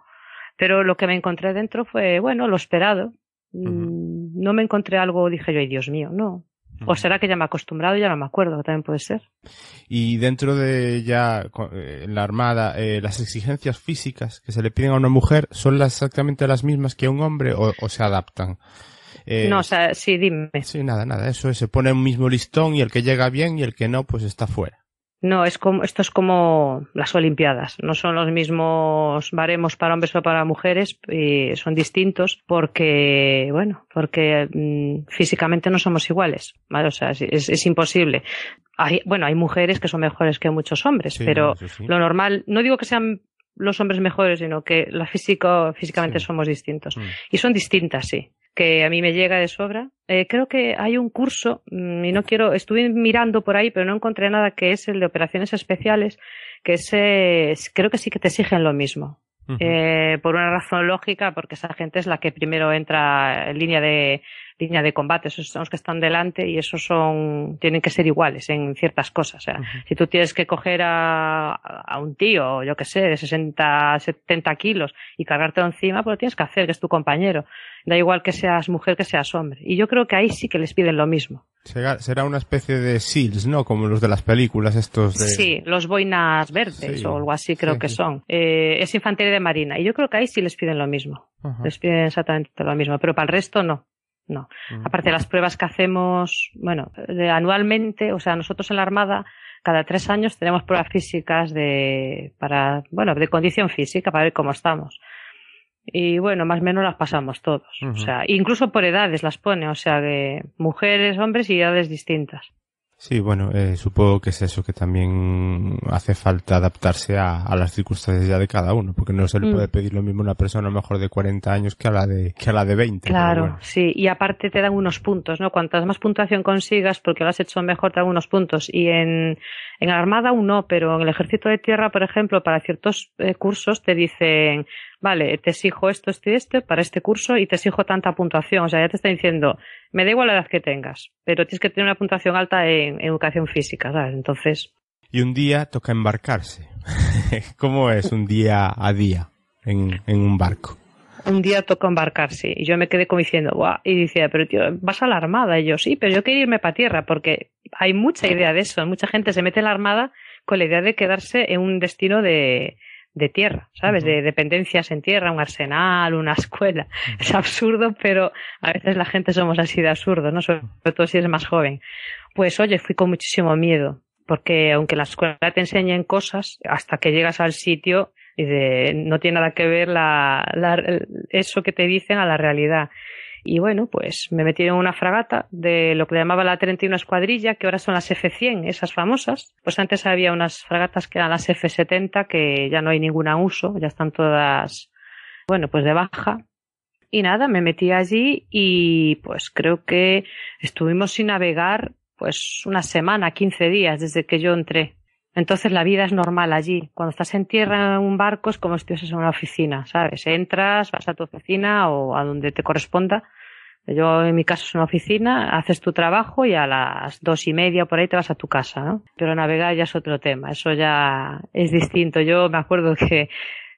pero lo que me encontré dentro fue, bueno, lo esperado. Mm, no me encontré algo, dije yo, ay Dios mío, no. O será que ya me he acostumbrado y ya no me acuerdo, que también puede ser. Y dentro de ya eh, la Armada, eh, las exigencias físicas que se le piden a una mujer, ¿son las, exactamente las mismas que a un hombre o, o se adaptan? Eh, no, o sea, sí, dime. Sí, nada, nada, eso es, se pone un mismo listón y el que llega bien y el que no, pues está fuera. No, es como, esto es como las Olimpiadas. No son los mismos baremos para hombres o para mujeres, y son distintos porque, bueno, porque mm, físicamente no somos iguales, ¿vale? O sea, es, es imposible. Hay, bueno, hay mujeres que son mejores que muchos hombres, Sí, pero sí. lo normal, no digo que sean los hombres mejores, sino que la físico, físicamente Sí. somos distintos. Mm. Y son distintas, sí. Que a mí me llega de sobra. Eh, creo que hay un curso, mm, y no quiero, estuve mirando por ahí, pero no encontré nada que es el de operaciones especiales, que es, eh, creo que sí que te exigen lo mismo. Eh, por una razón lógica, porque esa gente es la que primero entra en línea de línea de combate, esos son los que están delante y esos son tienen que ser iguales en ciertas cosas. O sea, si tú tienes que coger a, a un tío, yo que sé, de 60, 70 kilos y cargártelo encima, pues lo tienes que hacer, que es tu compañero. Da igual que seas mujer que seas hombre. Y yo creo que ahí sí que les piden lo mismo. Será, será una especie de SEALs, ¿no? Como los de las películas estos de... Sí, los boinas verdes Sí, o algo así creo sí, que sí. son. Eh, es infantería de marina. Y yo creo que ahí sí les piden lo mismo. Ajá. Les piden exactamente lo mismo. Pero para el resto no. No. Mm. Aparte de las pruebas que hacemos, bueno, de anualmente, o sea, nosotros en la Armada, cada tres años tenemos pruebas físicas de, para, bueno, de condición física, para ver cómo estamos. Y bueno, más o menos las pasamos todos. O sea, incluso por edades las pone, o sea, de mujeres, hombres y edades distintas. Sí, bueno, eh, supongo que es eso, que también hace falta adaptarse a, a las circunstancias ya de cada uno, porque no se le Mm. puede pedir lo mismo a una persona mejor de 40 años que a la de, que a la de 20. pero Claro, bueno. sí, y aparte te dan unos puntos, ¿no? Cuantas más puntuación consigas, porque lo has hecho mejor, te dan unos puntos. Y en, en la Armada aún no, pero en el Ejército de Tierra, por ejemplo, para ciertos eh, cursos te dicen, vale, te exijo esto, esto y este para este curso y te exijo tanta puntuación. O sea, ya te está diciendo, me da igual la edad que tengas, pero tienes que tener una puntuación alta en, en educación física, ¿sabes? Entonces, Y un día toca embarcarse. *laughs* ¿Cómo es un día a día en, en un barco? un día toca embarcarse y yo me quedé como diciendo, guau, y decía, pero tío, vas a la armada. Y yo, sí, pero yo quería irme para tierra porque hay mucha idea de eso. Mucha gente se mete en la armada con la idea de quedarse en un destino de, de tierra, ¿sabes? De dependencias en tierra, un arsenal, una *laughs* escuela. Es absurdo, pero a veces la gente somos así de absurdo, ¿no? Sobre todo si eres más joven. Pues oye, fui con muchísimo miedo, porque aunque la escuela te enseñen cosas, hasta que llegas al sitio, y de, no tiene nada que ver la, la- eso que te dicen a la realidad. Y bueno, pues me metí en una fragata de lo que llamaba la 31 Escuadrilla, que ahora son las F-100, esas famosas. Pues antes había unas fragatas que eran las F-70, que ya no hay ninguna uso, ya están todas, bueno, pues de baja. Y nada, me metí allí y pues creo que estuvimos sin navegar pues una semana, 15 días desde que yo entré. Entonces la vida es normal allí. Cuando estás en tierra en un barco es como si estuvieses en una oficina, ¿sabes? Entras, vas a tu oficina o a donde te corresponda. Yo en mi caso es una oficina, haces tu trabajo y a las dos y media por ahí te vas a tu casa, ¿no? Pero navegar ya es otro tema, eso ya es distinto. Yo me acuerdo que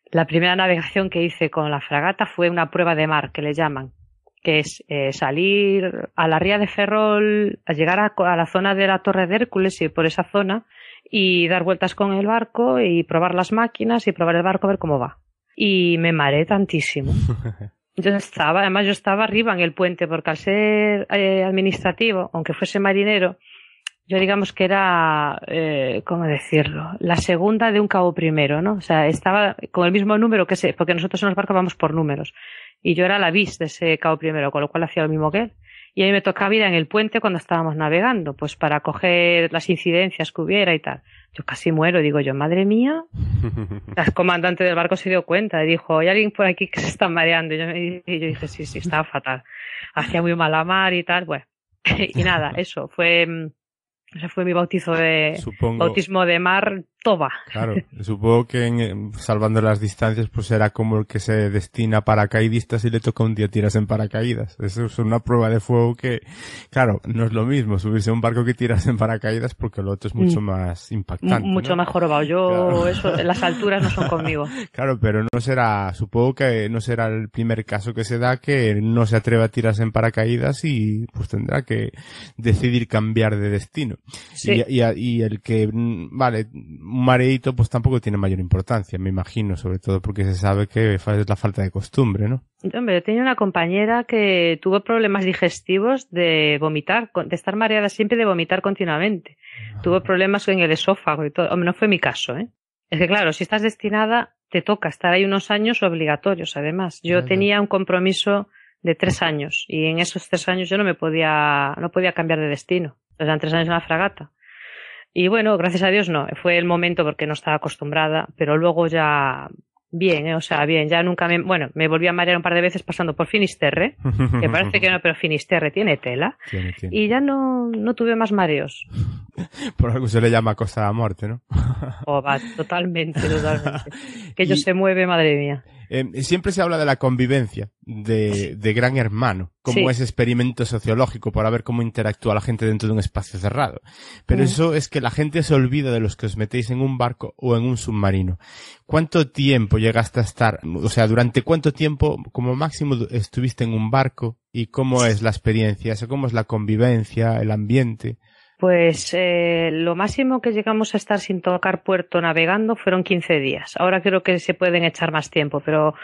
la primera navegación que hice con la fragata fue una prueba de mar, que le llaman, que es eh, salir a la ría de Ferrol, llegar a, a la zona de la Torre de Hércules y por esa zona y dar vueltas con el barco y probar las máquinas y probar el barco a ver cómo va. Y me mareé tantísimo. *laughs* Yo estaba, además yo estaba arriba en el puente porque al ser eh, administrativo, aunque fuese marinero, yo digamos que era, eh, ¿cómo decirlo? La segunda de un cabo primero, ¿no? O sea, estaba con el mismo número que ese, porque nosotros en los barcos vamos por números. Y yo era la bis de ese cabo primero, con lo cual hacía lo mismo que él. Y a mí me tocaba ir en el puente cuando estábamos navegando, pues para coger las incidencias que hubiera y tal. Yo casi muero, digo yo, madre mía. *laughs* El comandante del barco se dio cuenta y dijo, hay alguien por aquí que se está mareando. Y yo, y yo dije, sí, sí, estaba fatal. Hacía muy mala mar y tal, bueno. *laughs* y nada, *laughs* eso fue, mm, ese fue mi bautizo de, Supongo, bautismo de mar toma. Claro, *laughs* supongo que en- salvando las distancias, pues será como el que se destina a paracaidistas y le toca un día tiras en paracaídas. Eso es una prueba de fuego que, claro, no es lo mismo subirse a un barco que tiras en paracaídas porque lo otro es mucho Mm. más M- impactante. mucho ¿no? más jorobado. Yo, Claro. eso, las alturas no son conmigo. *laughs* Claro, pero no será, supongo que no será el primer caso que se da que no se atreve a tirarse en paracaídas y pues tendrá que decidir cambiar de destino. Sí. Y, y- y el que, mm, vale, un mareíto pues tampoco tiene mayor importancia, me imagino, sobre todo porque se sabe que es la falta de costumbre, ¿no? Hombre, yo tenía una compañera que tuvo problemas digestivos de vomitar, de estar mareada siempre y de vomitar continuamente. Tuvo problemas en el esófago y todo. Hombre, no fue mi caso, ¿eh? Es que claro, si estás destinada, te toca estar ahí unos años obligatorios, además. Yo tenía un compromiso de tres años y en esos tres años yo no me podía, no podía cambiar de destino. Eran tres años en la fragata. Y bueno, gracias a Dios no, fue el momento porque no estaba acostumbrada, pero luego ya bien, ¿eh? o sea, bien, ya nunca me, bueno, me volví a marear un par de veces pasando por Finisterre, que parece que no, pero Finisterre tiene tela, Tiene, tiene. y ya no, no tuve más mareos. *laughs* Por algo se le llama Costa de la Muerte, ¿no? *laughs* Oh, va, totalmente, totalmente. *laughs* Que ello Y- se mueve, madre mía. Eh, siempre se habla de la convivencia, de, de gran hermano, como Sí. ese experimento sociológico para ver cómo interactúa la gente dentro de un espacio cerrado. Pero Mm. eso es que la gente se olvida de los que os metéis en un barco o en un submarino. ¿Cuánto tiempo llegaste a estar, o sea, durante cuánto tiempo como máximo estuviste en un barco y cómo es la experiencia, o sea, cómo es la convivencia, el ambiente? Pues eh, lo máximo que llegamos a estar sin tocar puerto navegando fueron 15 días. Ahora creo que se pueden echar más tiempo, pero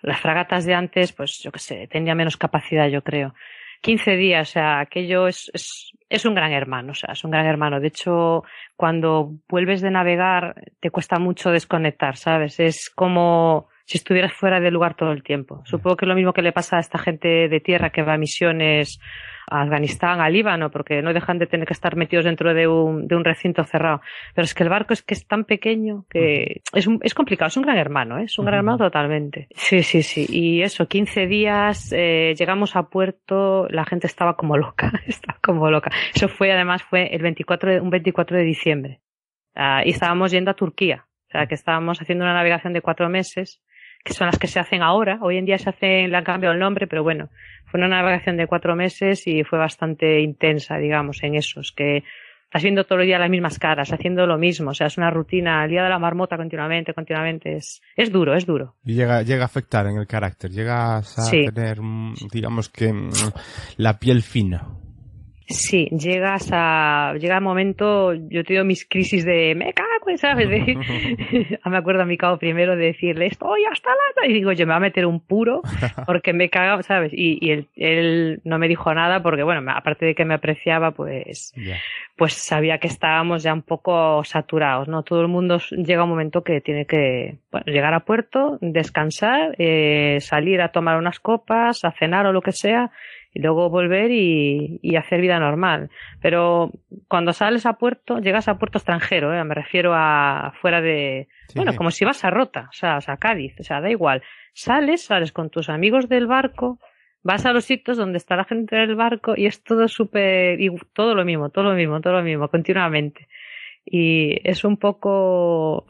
las fragatas de antes, pues yo qué sé, tenía menos capacidad, yo creo. 15 días, o sea, aquello es, es, es un gran hermano, o sea, es un gran hermano. De hecho, cuando vuelves de navegar, te cuesta mucho desconectar, ¿sabes? Es como si estuvieras fuera del lugar todo el tiempo. Supongo que es lo mismo que le pasa a esta gente de tierra que va a misiones a Afganistán, a Líbano, porque no dejan de tener que estar metidos dentro de un, de un recinto cerrado. Pero es que el barco es que es tan pequeño que es, un- es complicado, es un gran hermano, ¿eh? es un gran hermano totalmente. Sí, sí, sí. Y eso, 15 días, eh, llegamos a puerto, la gente estaba como loca, *laughs* estaba como loca. Eso fue, además, fue el 24 de, un 24 de diciembre. Ah, y estábamos yendo a Turquía. O sea, que estábamos haciendo una navegación de cuatro meses, que son las que se hacen ahora. Hoy en día se hacen, le han cambiado el nombre, pero bueno, fue una navegación de cuatro meses y fue bastante intensa, digamos, en esos, que estás viendo todo el día las mismas caras, haciendo lo mismo. O sea, es una rutina, el día de la marmota continuamente, continuamente. Es, es duro, es duro. Y llega, llega a afectar en el carácter, llegas a Sí. tener, mm, digamos que, mm, la piel fina. Sí, llegas a, llega el momento, yo he tenido mis crisis de me cago, en", ¿sabes? De- *laughs* *laughs* me acuerdo a mi cabo primero de decirle estoy hasta la, y digo yo me va a meter un puro *laughs* porque me caga, ¿sabes? Y, y él, él no me dijo nada porque bueno, aparte de que me apreciaba, pues, pues sabía que estábamos ya un poco saturados, ¿no? Todo el mundo llega un momento que tiene que bueno, llegar a puerto, descansar, eh, salir a tomar unas copas, a cenar o lo que sea, y luego volver y, y hacer vida normal. Pero cuando sales a puerto, llegas a puerto extranjero, ¿eh? me refiero a fuera de, Sí, bueno, como si vas a Rota, o sea, o sea, a Cádiz, o sea, da igual. Sales, sales con tus amigos del barco, vas a los sitios donde está la gente del barco y es todo súper, y todo lo mismo, todo lo mismo, todo lo mismo, continuamente. Y es un poco,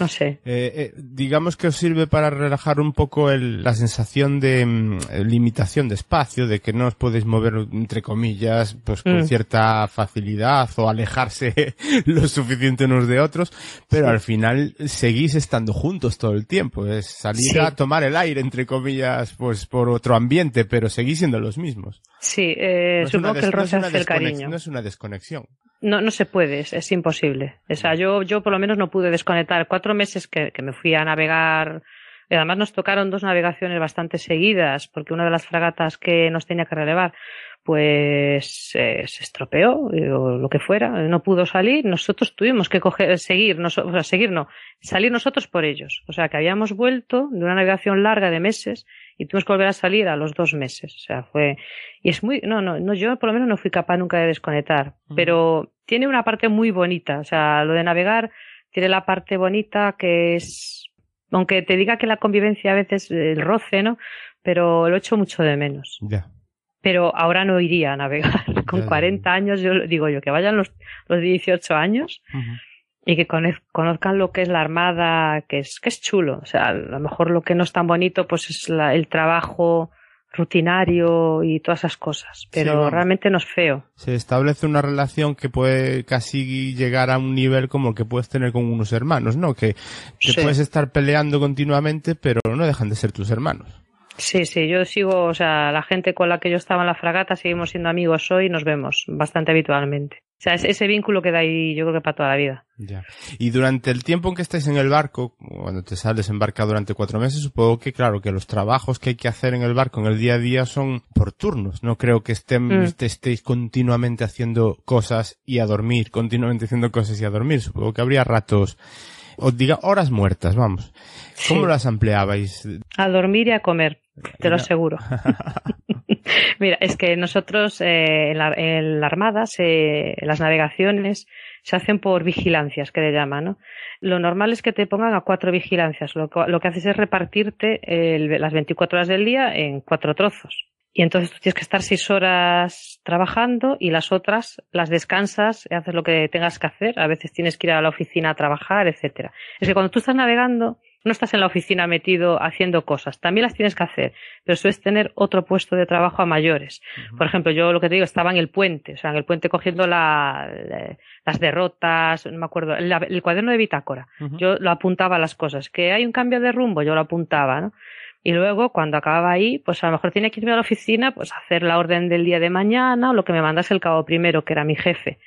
no sé, Eh, eh, digamos que os sirve para relajar un poco el- la sensación de mm, eh, limitación de espacio, de que no os podéis mover, entre comillas, pues con Mm. cierta facilidad o alejarse *laughs* lo suficiente unos de otros, pero Sí. al final seguís estando juntos todo el tiempo. Es salir Sí. a tomar el aire, entre comillas, pues por otro ambiente, pero seguís siendo los mismos. sí, eh, No es supongo una que el no roce hace el cariño. No es una desconexión. No, no se puede, es, es imposible. O sea, yo, yo por lo menos no pude desconectar. Cuatro meses que, que me fui a navegar. y además nos tocaron dos navegaciones bastante seguidas, porque una de las fragatas que nos tenía que relevar, pues eh, se estropeó eh, o lo que fuera, no pudo salir. Nosotros tuvimos que coger, seguir, nos- o sea, seguir no, salir nosotros por ellos. O sea, que habíamos vuelto de una navegación larga de meses y tuvimos que volver a salir a los dos meses. O sea, fue, y es muy, no, no, no, yo por lo menos no fui capaz nunca de desconectar, pero tiene una parte muy bonita, o sea, lo de navegar tiene la parte bonita que es, aunque te diga que la convivencia a veces, el roce, ¿no? Pero lo echo mucho de menos. Ya. Pero ahora no iría a navegar. Con Ya, ya, 40 años, yo digo yo, que vayan los, los 18 años, y que conozcan lo que es la armada, que es, que es chulo. O sea, a lo mejor lo que no es tan bonito, pues es el trabajo rutinario y todas esas cosas, pero realmente no es feo. Se establece una relación que puede casi llegar a un nivel como el que puedes tener con unos hermanos, ¿no? Que, puedes estar peleando continuamente, pero no dejan de ser tus hermanos. Sí, sí, yo sigo, o sea, la gente con la que yo estaba en la fragata seguimos siendo amigos hoy y nos vemos bastante habitualmente. O sea, ese vínculo queda ahí yo creo que para toda la vida. Ya. Y durante el tiempo en que estáis en el barco, cuando te sales en barca durante cuatro meses, supongo que claro, que los trabajos que hay que hacer en el barco en el día a día son por turnos. No creo que estén, mm. estéis continuamente haciendo cosas y a dormir, continuamente haciendo cosas y a dormir. Supongo que habría ratos, o diga, horas muertas, vamos. ¿Cómo las empleabais? A dormir y a comer, te lo aseguro. *laughs* Mira, es que nosotros eh, en, la, en, la, Armada las navegaciones se hacen por vigilancias, que le llaman, ¿no? Lo normal es que te pongan a cuatro vigilancias. Lo, lo que haces es repartirte las 24 horas del día en cuatro trozos. Y entonces tú tienes que estar seis horas trabajando y las otras las descansas, haces lo que tengas que hacer. A veces tienes que ir a la oficina a trabajar, etcétera. Es que cuando tú estás navegando, no estás en la oficina metido haciendo cosas, también las tienes que hacer, pero sueles tener otro puesto de trabajo a mayores. Por ejemplo, yo lo que te digo, estaba en el puente, o sea, en el puente cogiendo la, las derrotas, no me acuerdo, el, cuaderno de bitácora. Yo lo apuntaba a las cosas, que hay un cambio de rumbo, yo lo apuntaba, ¿no? Y luego, cuando acababa ahí, pues a lo mejor tenía que irme a la oficina, pues hacer la orden del día de mañana o lo que me mandase el cabo primero, que era mi jefe.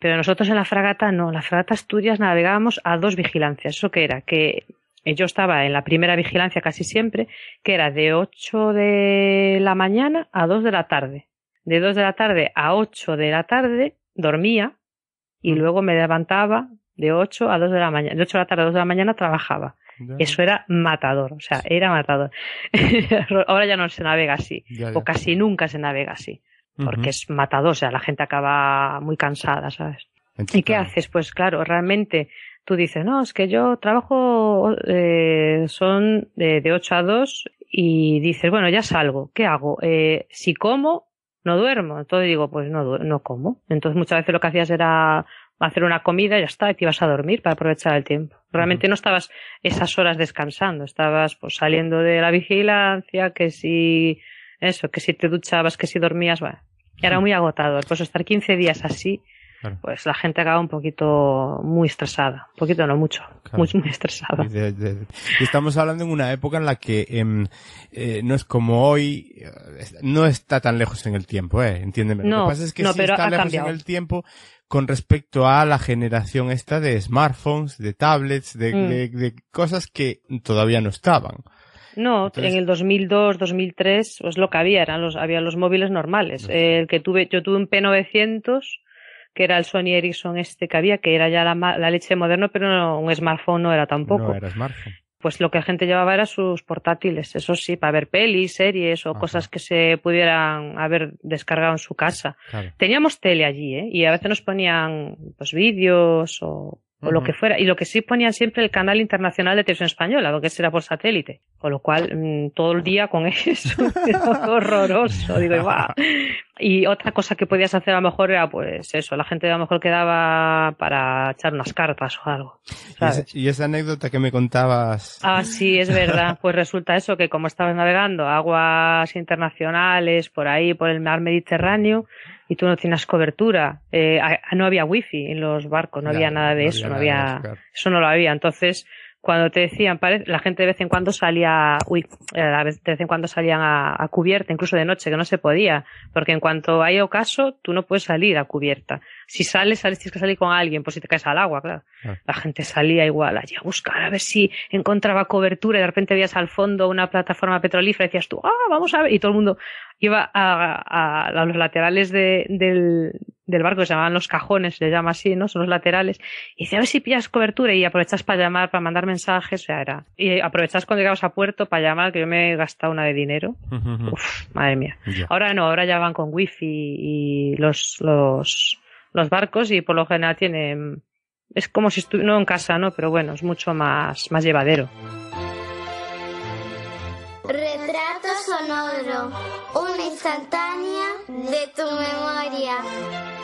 Pero nosotros en la fragata no, en la fragata Asturias navegábamos a dos vigilancias. ¿Eso qué era? Que yo estaba en la primera vigilancia casi siempre, que era de 8 de la mañana a 2 de la tarde. De 2 de la tarde a 8 de la tarde dormía y mm. luego me levantaba de 8 a 2 de la mañana. De 8 de la tarde a 2 de la mañana trabajaba. Eso era matador, o sea, era matador. *laughs* Ahora ya no se navega así, o casi nunca se navega así, porque es matador, o sea, la gente acaba muy cansada, ¿sabes? ¿Y qué haces? Pues claro, realmente tú dices, no, es que yo trabajo, eh, son de, de 8 a 2 y dices, bueno, ya salgo, ¿qué hago? Eh, si como, no duermo. Entonces digo, pues no, no como. Entonces muchas veces lo que hacías era hacer una comida y ya está, y te ibas a dormir para aprovechar el tiempo. Realmente no estabas esas horas descansando, estabas pues saliendo de la vigilancia, que si eso, que si te duchabas, que si dormías, bueno, era muy agotador. Pues estar 15 días así, pues la gente acaba un poquito muy estresada. Un poquito, no mucho. Muy, muy estresada. Y estamos hablando en una época en la que em, eh, no es como hoy, eh, no está tan lejos en el tiempo, ¿eh? Entiéndeme. No, Lo que pasa es que no, sí está lejos cambiado. en el tiempo con respecto a la generación esta de smartphones, de tablets, de, Mm. de- de cosas que todavía no estaban. No, Entonces- en el 2002, 2003, pues lo que había eran los, había los móviles normales. El que tuve, yo tuve un P900, que era el Sony Ericsson este que había, que era ya la, la leche moderno, pero no, un smartphone no era tampoco. No era smartphone. Pues lo que la gente llevaba era sus portátiles, eso sí, para ver pelis, series o Ajá. cosas que se pudieran haber descargado en su casa. Claro. Teníamos tele allí, ¿eh? Y a veces nos ponían, pues, vídeos o, o lo que fuera. Y lo que sí ponían siempre el canal internacional de televisión española, lo que era por satélite. Con lo cual, mm, todo el día con *laughs* eso. Horroroso. Digo, "Guau". Y otra cosa que podías hacer a lo mejor era, pues, eso. La gente a lo mejor quedaba para echar unas cartas o algo. ¿sabes? y esa anécdota que me contabas. Ah, sí, es verdad. Pues resulta eso, que como estabas navegando aguas internacionales, por ahí, por el mar Mediterráneo, y tú no tienes cobertura, eh, a- no había wifi en los barcos, no había nada de no eso, había no había, eso, claro. eso no lo había. Entonces, cuando te decían, la gente de vez en cuando salía, uy, eh, de vez en cuando salían a, a cubierta, incluso de noche, que no se podía, porque en cuanto hay ocaso, tú no puedes salir a cubierta. Si sales, sales, tienes que salir con alguien, por si te caes al agua, claro. Claro. La gente salía igual allí a buscar a ver si encontraba cobertura y de repente veías al fondo una plataforma petrolífera y decías tú, ah, vamos a ver, y todo el mundo iba a, a- a los laterales de- del, del barco, que se llamaban los cajones, se llama así, ¿no? Son los laterales, y dice, a ver si pillas cobertura y aprovechas para llamar, para mandar mensajes, o sea, era. Y aprovechas cuando llegabas a puerto para llamar, que yo me he gastado una de dinero. Uf, madre mía. Ahora no, ahora ya van con wifi y los, los, los barcos y por lo general tienen, es como si estuviera, no en casa, ¿no? Pero bueno, es mucho más, más llevadero. Retrato sonoro, una instantánea de tu memoria.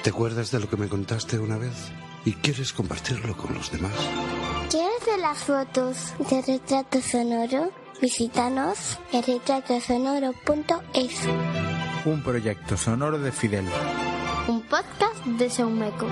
¿Te acuerdas de lo que me contaste una vez? y quieres compartirlo con los demás. ¿Quieres ver las fotos de retrato sonoro? Visítanos en retratosonoro.es. Un proyecto sonoro de Fidel. Podcast de Saumeco.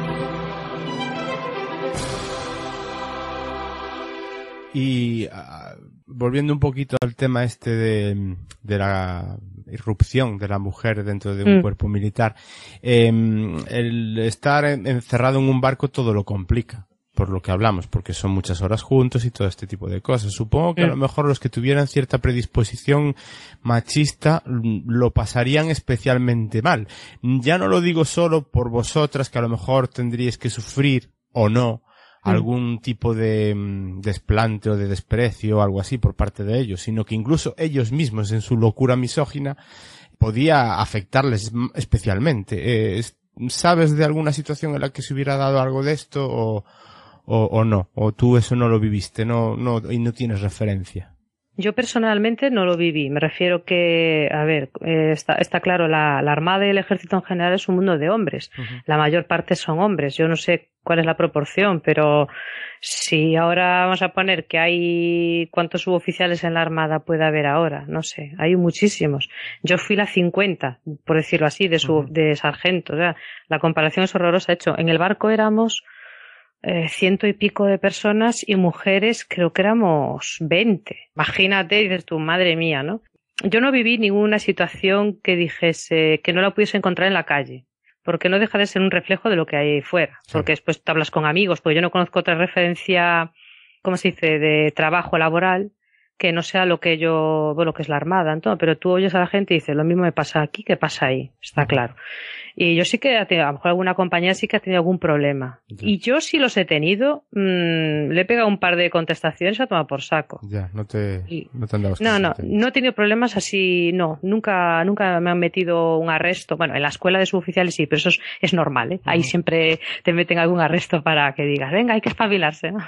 Y ah, volviendo un poquito al tema este de, de la irrupción de la mujer dentro de un Mm. cuerpo militar, em, el estar en- encerrado en un barco todo lo complica, por lo que hablamos, porque son muchas horas juntos y todo este tipo de cosas. Supongo que a Mm. lo mejor los que tuvieran cierta predisposición machista mm, lo pasarían especialmente mal. Ya no lo digo solo por vosotras, que a lo mejor tendríais que sufrir o no Mm. algún tipo de desplante o de desprecio o algo así por parte de ellos, sino que incluso ellos mismos en su locura misógina podía afectarles especialmente. Eh, es- ¿Sabes de alguna situación en la que se hubiera dado algo de esto o, o, o no? ¿O tú eso no lo viviste no, no, y no tienes referencia? Yo personalmente no lo viví. Me refiero que, a ver, eh, está, está claro, la, la Armada y el Ejército en general es un mundo de hombres. La mayor parte son hombres. Yo no sé cuál es la proporción, pero si ahora vamos a poner que hay cuántos suboficiales en la Armada puede haber ahora, no sé, hay muchísimos. Yo fui la 50, por decirlo así, de, su, de sargento. O sea, la comparación es horrorosa. De hecho, en el barco éramos eh, ciento y pico de personas y mujeres creo que éramos 20. Imagínate, dices tu madre mía, ¿no? Yo no viví ninguna situación que dijese que no la pudiese encontrar en la calle, porque no deja de ser un reflejo de lo que hay ahí fuera, porque después te hablas con amigos, porque yo no conozco otra referencia, ¿cómo se dice?, de trabajo laboral que no sea lo que yo, bueno, que es la armada, entonces, pero tú oyes a la gente y dices, lo mismo me pasa aquí que pasa ahí, está claro. Y yo sí que, a lo mejor alguna compañía sí que ha tenido algún problema. Y yo sí los he tenido, mm, le he pegado un par de contestaciones y ha tomado por saco. Ya, no te, Y- no te han dado No, no, no he tenido problemas así, no, nunca, nunca me han metido un arresto. Bueno, en la escuela de suboficiales sí, pero eso es, es normal, ¿eh? Ahí siempre te meten algún arresto para que digas, venga, hay que espabilarse, ¿no?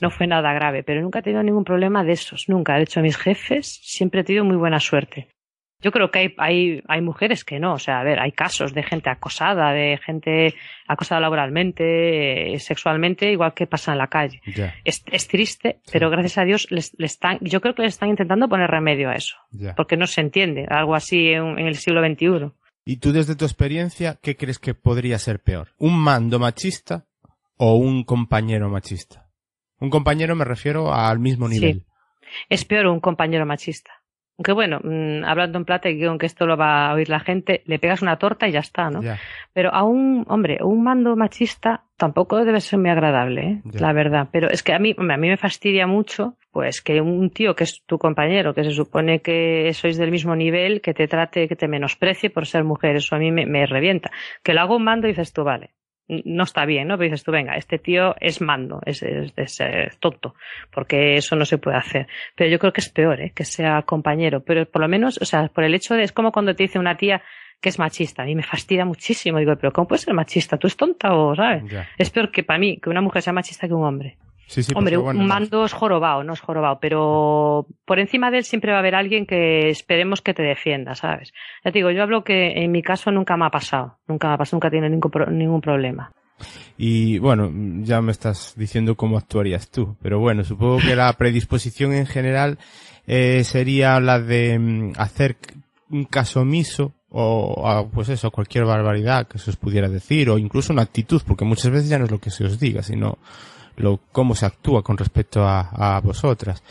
No fue nada grave, pero nunca he tenido ningún problema de esos, nunca. De hecho, mis jefes siempre he tenido muy buena suerte. Yo creo que hay, hay, hay mujeres que no, o sea, a ver, hay casos de gente acosada, de gente acosada laboralmente, eh, sexualmente, igual que pasa en la calle. Es, es triste, pero gracias a Dios les, les están, yo creo que les están intentando poner remedio a eso, porque no se entiende algo así en, en el siglo XXI. Y tú desde tu experiencia, ¿qué crees que podría ser peor? ¿Un mando machista o un compañero machista? Un compañero me refiero al mismo nivel. Sí. Es peor un compañero machista. Aunque bueno, mm, hablando en plata y que aunque esto lo va a oír la gente, le pegas una torta y ya está, ¿no? Pero a un, hombre, un mando machista tampoco debe ser muy agradable, ¿eh? La verdad. Pero es que a mí, a mí me fastidia mucho, pues, que un tío que es tu compañero, que se supone que sois del mismo nivel, que te trate, que te menosprecie por ser mujer. Eso a mí me, me revienta. Que lo hago un mando y dices tú, vale. No está bien, ¿no? Pero dices tú, venga, este tío es mando, es, es, es, tonto, porque eso no se puede hacer. Pero yo creo que es peor, ¿eh? Que sea compañero. Pero por lo menos, o sea, por el hecho de, es como cuando te dice una tía, que es machista. A mí me fastidia muchísimo. Digo, pero ¿cómo puedes ser machista? ¿Tú es tonta o sabes? Ya. Es peor que para mí que una mujer sea machista que un hombre. Sí, sí, hombre, bueno, un mando es jorobado, no es jorobado, pero por encima de él siempre va a haber alguien que esperemos que te defienda, ¿sabes? Ya te digo, yo hablo que en mi caso nunca me ha pasado. Nunca me ha pasado, nunca tiene ningún, ningún problema. Y bueno, ya me estás diciendo cómo actuarías tú, pero bueno, supongo que la predisposición en general eh, sería la de mm, hacer un caso omiso o a, pues eso, cualquier barbaridad que se os pudiera decir o incluso una actitud, porque muchas veces ya no es lo que se os diga, sino lo cómo se actúa con respecto a, a vosotras.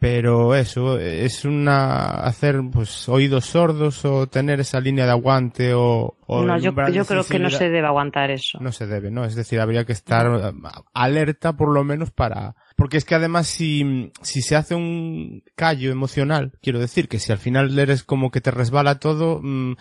Pero eso, es una, hacer pues oídos sordos o tener esa línea de aguante o, o no, yo, yo creo que no se debe aguantar eso. No se debe, ¿no? Es decir, habría que estar eh, alerta por lo menos para... Porque es que además si, si se hace un callo emocional, quiero decir que si al final eres como que te resbala todo, mm,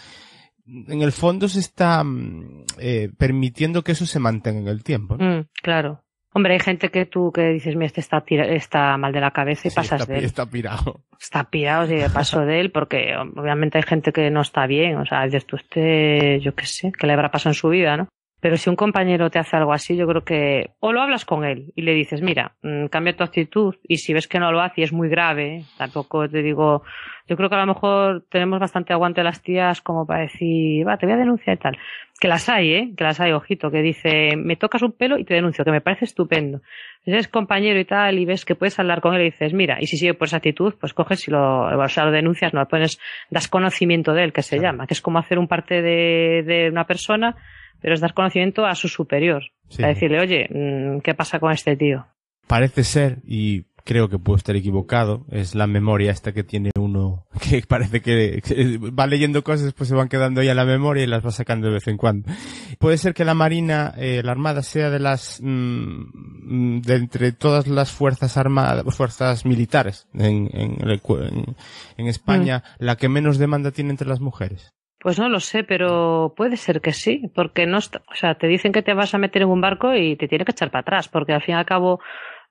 en el fondo se está mm, eh, permitiendo que eso se mantenga en el tiempo. ¿no? Mm, claro. Hombre, hay gente que tú que dices, mira, este está, tira- está mal de la cabeza y Sí, pasas está, de él. está pirado. Está pirado, sí, paso de él, porque obviamente hay gente que no está bien. O sea, dices tú, este, yo qué sé, que le habrá pasado en su vida, ¿no? Pero si un compañero te hace algo así, yo creo que o lo hablas con él y le dices, mira, mm, cambia tu actitud y si ves que no lo hace y es muy grave, tampoco te digo, yo creo que a lo mejor tenemos bastante aguante las tías como para decir, va, te voy a denunciar y tal. Que las hay, ¿eh? Que las hay, ojito, que dice, me tocas un pelo y te denuncio, que me parece estupendo. Si eres compañero y tal y ves que puedes hablar con él y dices, mira, y si sigue por esa actitud, pues coges y lo, o sea, lo denuncias, no, lo pones, das conocimiento de él, que se llama, que es como hacer un parte de, de una persona, pero es dar conocimiento a su superior. Sí. A decirle, oye, mm, ¿qué pasa con este tío? Parece ser, y creo que puedo estar equivocado, es la memoria esta que tiene uno, *laughs* que parece que, va leyendo cosas, después se van quedando ahí a la memoria y las va sacando de vez en cuando. Puede ser que la Marina, eh, la Armada sea de las, mm, de entre todas las fuerzas armadas, fuerzas militares en, en, España, la que menos demanda tiene entre las mujeres. Pues no lo sé, pero puede ser que sí, porque no, está- o sea, te dicen que te vas a meter en un barco y te tiene que echar para atrás, porque al fin y al cabo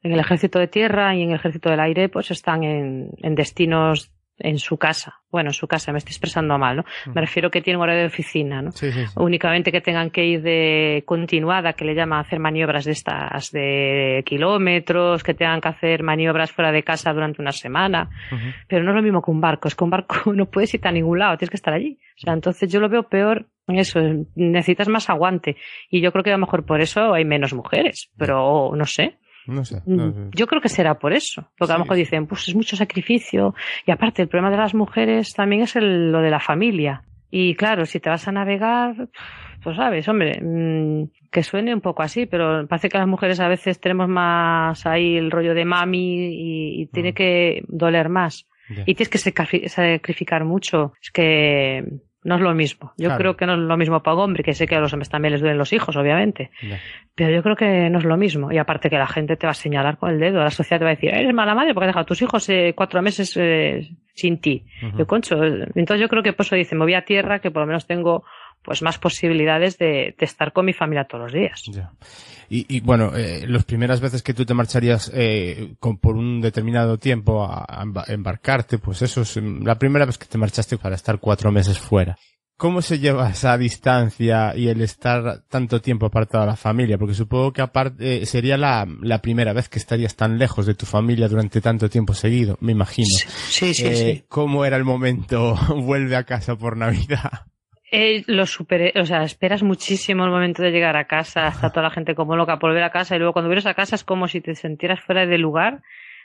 en el ejército de tierra y en el ejército del aire pues están en, en destinos en su casa. Bueno, en su casa, me estoy expresando mal, ¿no? Me refiero que tienen horario de oficina, ¿no? Sí, sí, sí. Únicamente que tengan que ir de continuada, que le llaman hacer maniobras de estas de kilómetros, que tengan que hacer maniobras fuera de casa durante una semana. Pero no es lo mismo que un barco, es que un barco *laughs* no puedes ir a ningún lado, tienes que estar allí. O sea, entonces yo lo veo peor eso, necesitas más aguante. Y yo creo que a lo mejor por eso hay menos mujeres, pero no sé. No sé. no sé. Yo creo que será por eso, porque a lo mejor dicen, pues es mucho sacrificio. Y aparte, el problema de las mujeres también es el- lo de la familia. Y claro, si te vas a navegar, pues sabes, hombre, mm, que suene un poco así, pero parece que las mujeres a veces tenemos más ahí el rollo de mami y, y tiene que doler más. Y tienes que sacri- sacrificar mucho. Es que no es lo mismo. Yo Claro. creo que no es lo mismo para un hombre, que sé que a los hombres también les duelen los hijos, obviamente. Pero yo creo que no es lo mismo. Y aparte que la gente te va a señalar con el dedo. La sociedad te va a decir, eres mala madre porque has dejado a tus hijos eh, cuatro meses eh, sin ti. Yo, concho. Entonces yo creo que por eso dice, me voy a tierra, que por lo menos tengo pues más posibilidades de, de estar con mi familia todos los días. Ya. Y, y bueno, eh, las primeras veces que tú te marcharías eh, con, por un determinado tiempo a, a emba- embarcarte, pues eso es mm, la primera vez que te marchaste para estar cuatro meses fuera. ¿Cómo se lleva esa distancia y el estar tanto tiempo apartado de la familia? Porque supongo que aparte eh, sería la, la primera vez que estarías tan lejos de tu familia durante tanto tiempo seguido, me imagino. Sí, sí, Eh, sí. ¿Cómo era el momento *laughs* vuelve a casa por Navidad? Eh, lo superé, o sea, esperas muchísimo el momento de llegar a casa, está toda la gente como loca por volver a casa y luego cuando vienes a casa es como si te sintieras fuera de lugar,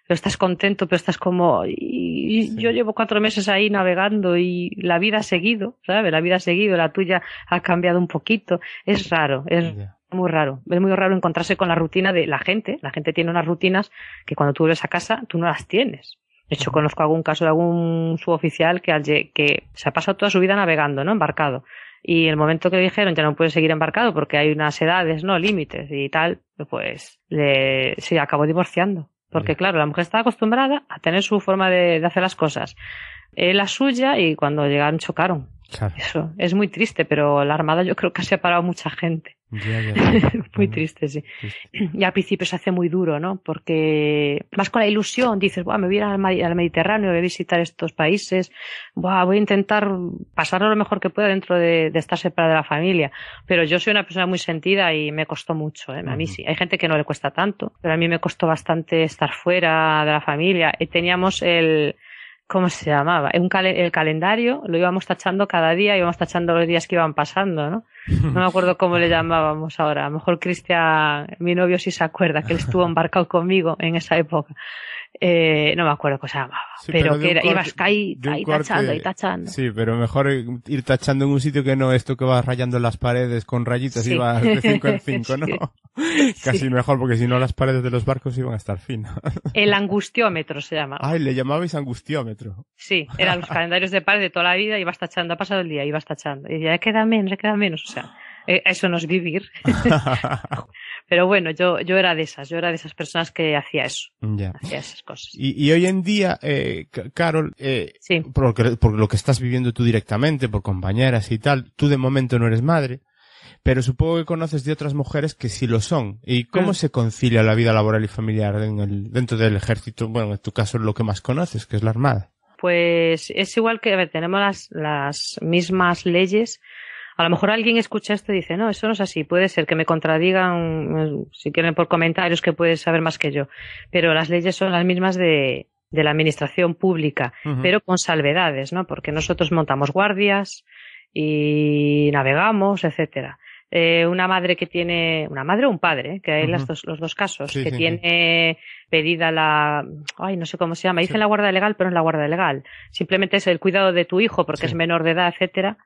pero estás contento, pero estás como, y, yo llevo cuatro meses ahí navegando y la vida ha seguido, ¿sabes? La vida ha seguido, la tuya ha cambiado un poquito, es raro, es muy raro, es muy raro encontrarse con la rutina de la gente, la gente tiene unas rutinas que cuando tú vuelves a casa tú no las tienes. De hecho, conozco algún caso de algún suboficial que, al que se ha pasado toda su vida navegando, ¿no? Embarcado. Y el momento que le dijeron ya no puede seguir embarcado porque hay unas edades, ¿no? Límites y tal, pues le, se acabó divorciando. Porque claro, la mujer estaba acostumbrada a tener su forma de, de hacer las cosas. Él la suya y cuando llegaron chocaron. Claro. Eso es muy triste, pero la Armada yo creo que ha separado mucha gente. Ya, ya, *laughs* ya. muy triste, sí. Triste. Y al principio se hace muy duro, ¿no? Porque vas con la ilusión, dices, Buah, me voy a ir al, Mediterráneo, voy a visitar estos países, Buah, voy a intentar pasarlo lo mejor que pueda dentro de, de estar separada de la familia. Pero yo soy una persona muy sentida y me costó mucho, ¿eh? A mí sí. Hay gente que no le cuesta tanto, pero a mí me costó bastante estar fuera de la familia. Y teníamos el, ¿cómo se llamaba? Un cale- el calendario, lo íbamos tachando cada día, íbamos tachando los días que iban pasando, ¿no? No me acuerdo cómo le llamábamos ahora. A lo mejor Cristian, mi novio, sí se acuerda, que él estuvo embarcado conmigo en esa época. Eh, no me acuerdo cómo se llamaba. Sí, pero, que era, ibas ahí, corte- tachando, ahí tachando. Sí, pero mejor ir tachando en un sitio que no esto que vas rayando las paredes con rayitas Sí. y vas de 5 en *laughs* 5, ¿no? Sí. *laughs* Casi mejor, porque si no las paredes de los barcos iban a estar finas. *laughs* El angustiómetro se llama. Ay, le llamabais angustiómetro. Sí, eran los calendarios de padre de toda la vida, ibas tachando, ha pasado el día, ibas tachando. Y ya queda menos, ya queda menos. O sea, eso no es vivir. *laughs* Pero bueno, yo, yo era de esas, yo era de esas personas que hacía eso, ya. hacía esas cosas. Y, y hoy en día, eh, Carol, eh, Sí. por, lo que- por lo que estás viviendo tú directamente, por compañeras y tal, tú de momento no eres madre, pero supongo que conoces de otras mujeres que sí lo son. ¿Y cómo Mm. se concilia la vida laboral y familiar en el, dentro del ejército? Bueno, en tu caso lo que más conoces, que es la Armada. Pues es igual que, a ver, tenemos las, las mismas leyes, A lo mejor alguien escucha esto y dice, no, eso no es así. Puede ser que me contradigan, eh, si quieren por comentarios, que puedes saber más que yo. Pero las leyes son las mismas de, de la administración pública, pero con salvedades, ¿no? Porque nosotros montamos guardias y navegamos, etcétera. Eh, una madre que tiene, una madre o un padre, que hay las dos, los dos casos, Sí, que sí, sí. tiene pedida la, ay, no sé cómo se llama, dicen la guarda legal, pero no es la guarda legal. Simplemente es el cuidado de tu hijo porque es menor de edad, etcétera.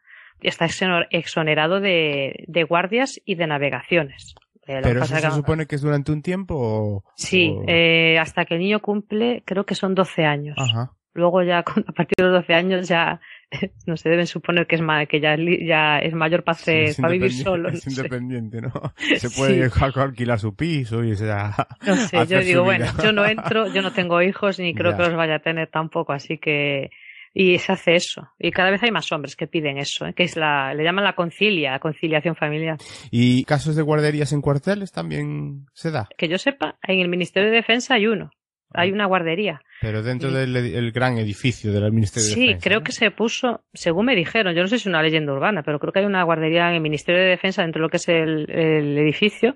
Está exoner- exonerado de, de guardias y de navegaciones. Eh, Pero eso se supone que es durante un tiempo o... Sí, o- eh, hasta que el niño cumple, creo que son 12 años. Ajá. Luego ya, a partir de los 12 años ya, *laughs* no se deben suponer que es ma- que ya, ya es mayor para, Sí, hacer- es para vivir solo. No Es independiente, ¿no? *laughs* Se puede Sí. alquilar su piso y o sea, No sé, yo digo, bueno, yo no entro, yo no tengo hijos ni creo Ya. que los vaya a tener tampoco, así que y se hace eso. Y cada vez hay más hombres que piden eso, ¿eh? que es la, le llaman la concilia, la conciliación familiar. ¿Y casos de guarderías en cuarteles también se da? Que yo sepa, en el Ministerio de Defensa hay uno, hay una guardería. Pero dentro Sí. del el gran edificio del Ministerio de Sí, Defensa. creo ¿no? que se puso, según me dijeron, yo no sé si es una leyenda urbana, pero creo que hay una guardería en el Ministerio de Defensa dentro de lo que es el, el edificio,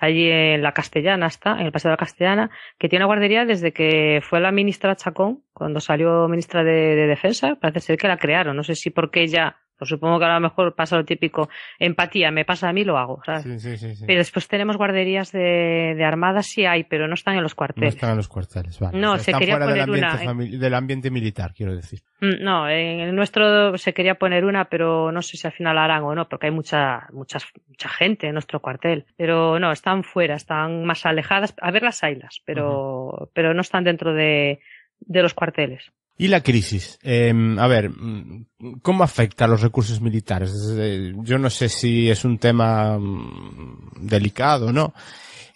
allí en la Castellana está, en el Paseo de la Castellana, que tiene una guardería desde que fue la ministra Chacón, cuando salió ministra de, de Defensa, parece ser que la crearon, no sé si porque ella, pues supongo que a lo mejor pasa lo típico, empatía, me pasa a mí, lo hago, ¿sabes? Sí, sí, sí. sí. Pero después tenemos guarderías de, de armadas, sí hay, pero no están en los No cuarteles. están en los cuarteles, vale. No, O sea, se quería fuera del poner ambiente, una, fami- del ambiente militar, quiero decir. Mm, No, en el nuestro se quería poner una, pero no sé si al final harán o no, porque hay mucha, muchas, mucha gente en nuestro cuartel. Pero no, están fuera, están más alejadas. A ver las ailas, pero, pero no están dentro de, de los cuarteles. Y la crisis. Eh, a ver, mm, ¿cómo afecta a los recursos militares? Es, eh, yo no sé si es un tema mm, delicado o no.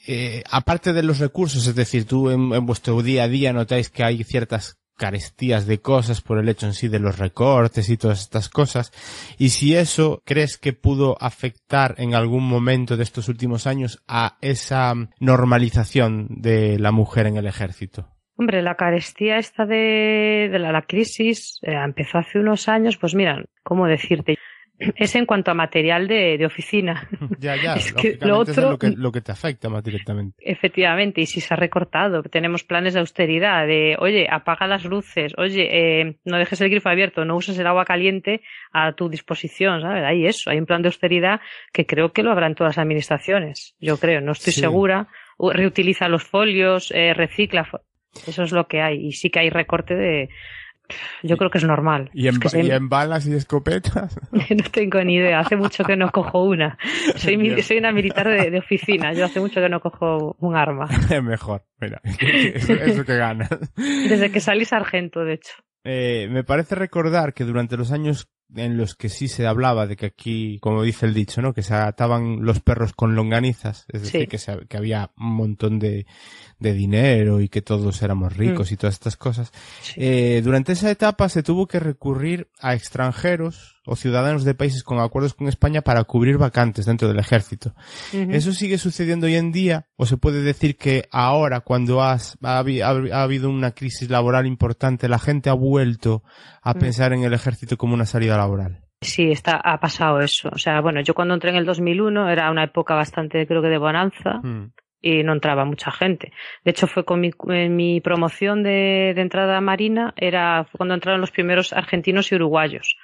Eh, aparte de los recursos, es decir, tú en, en vuestro día a día notáis que hay ciertas carestías de cosas por el hecho en sí de los recortes y todas estas cosas. Y si eso crees que pudo afectar en algún momento de estos últimos años a esa normalización de la mujer en el ejército. Hombre, la carestía esta de, de la, la crisis eh, empezó hace unos años, pues mira, ¿cómo decirte? *clears throat* Es en cuanto a material de, de oficina. *laughs* Ya, ya, *laughs* Es que lo es otro- lo que, lo que te afecta más directamente. Efectivamente, y si se ha recortado, tenemos planes de austeridad, de, oye, apaga las luces, oye, eh, no dejes el grifo abierto, no uses el agua caliente a tu disposición, ¿sabes? Hay eso, hay un plan de austeridad que creo que lo habrá en todas las administraciones, yo creo, no estoy Sí. segura. Reutiliza los folios, eh, recicla, eso es lo que hay, y sí que hay recorte de, yo creo que es normal. ¿Y en, Es que ba- se- y en balas y escopetas? *laughs* *laughs* no tengo ni idea, hace mucho que no cojo una. Soy, mi- soy una militar de, de oficina, yo hace mucho que no cojo un arma. *laughs* Mejor, mira, eso, eso que ganas. Desde que salí sargento, de hecho. Eh, me parece recordar que durante los años en los que sí se hablaba de que aquí, como dice el dicho, ¿no? Que se ataban los perros con longanizas, es decir, Sí. que, se- que había un montón de, de dinero y que todos éramos ricos Mm. y todas estas cosas. Eh, durante esa etapa se tuvo que recurrir a extranjeros o ciudadanos de países con acuerdos con España para cubrir vacantes dentro del ejército. ¿Eso sigue sucediendo hoy en día? ¿O se puede decir que ahora, cuando has, ha- ha habido una crisis laboral importante, la gente ha vuelto a Mm. pensar en el ejército como una salida laboral? Sí, está, ha pasado eso. O sea, bueno, yo cuando entré en el 2001 era una época bastante, creo que de bonanza Mm. Y no entraba mucha gente. De hecho, fue con mi, en mi promoción de, de entrada Marina, era cuando entraron los primeros argentinos y uruguayos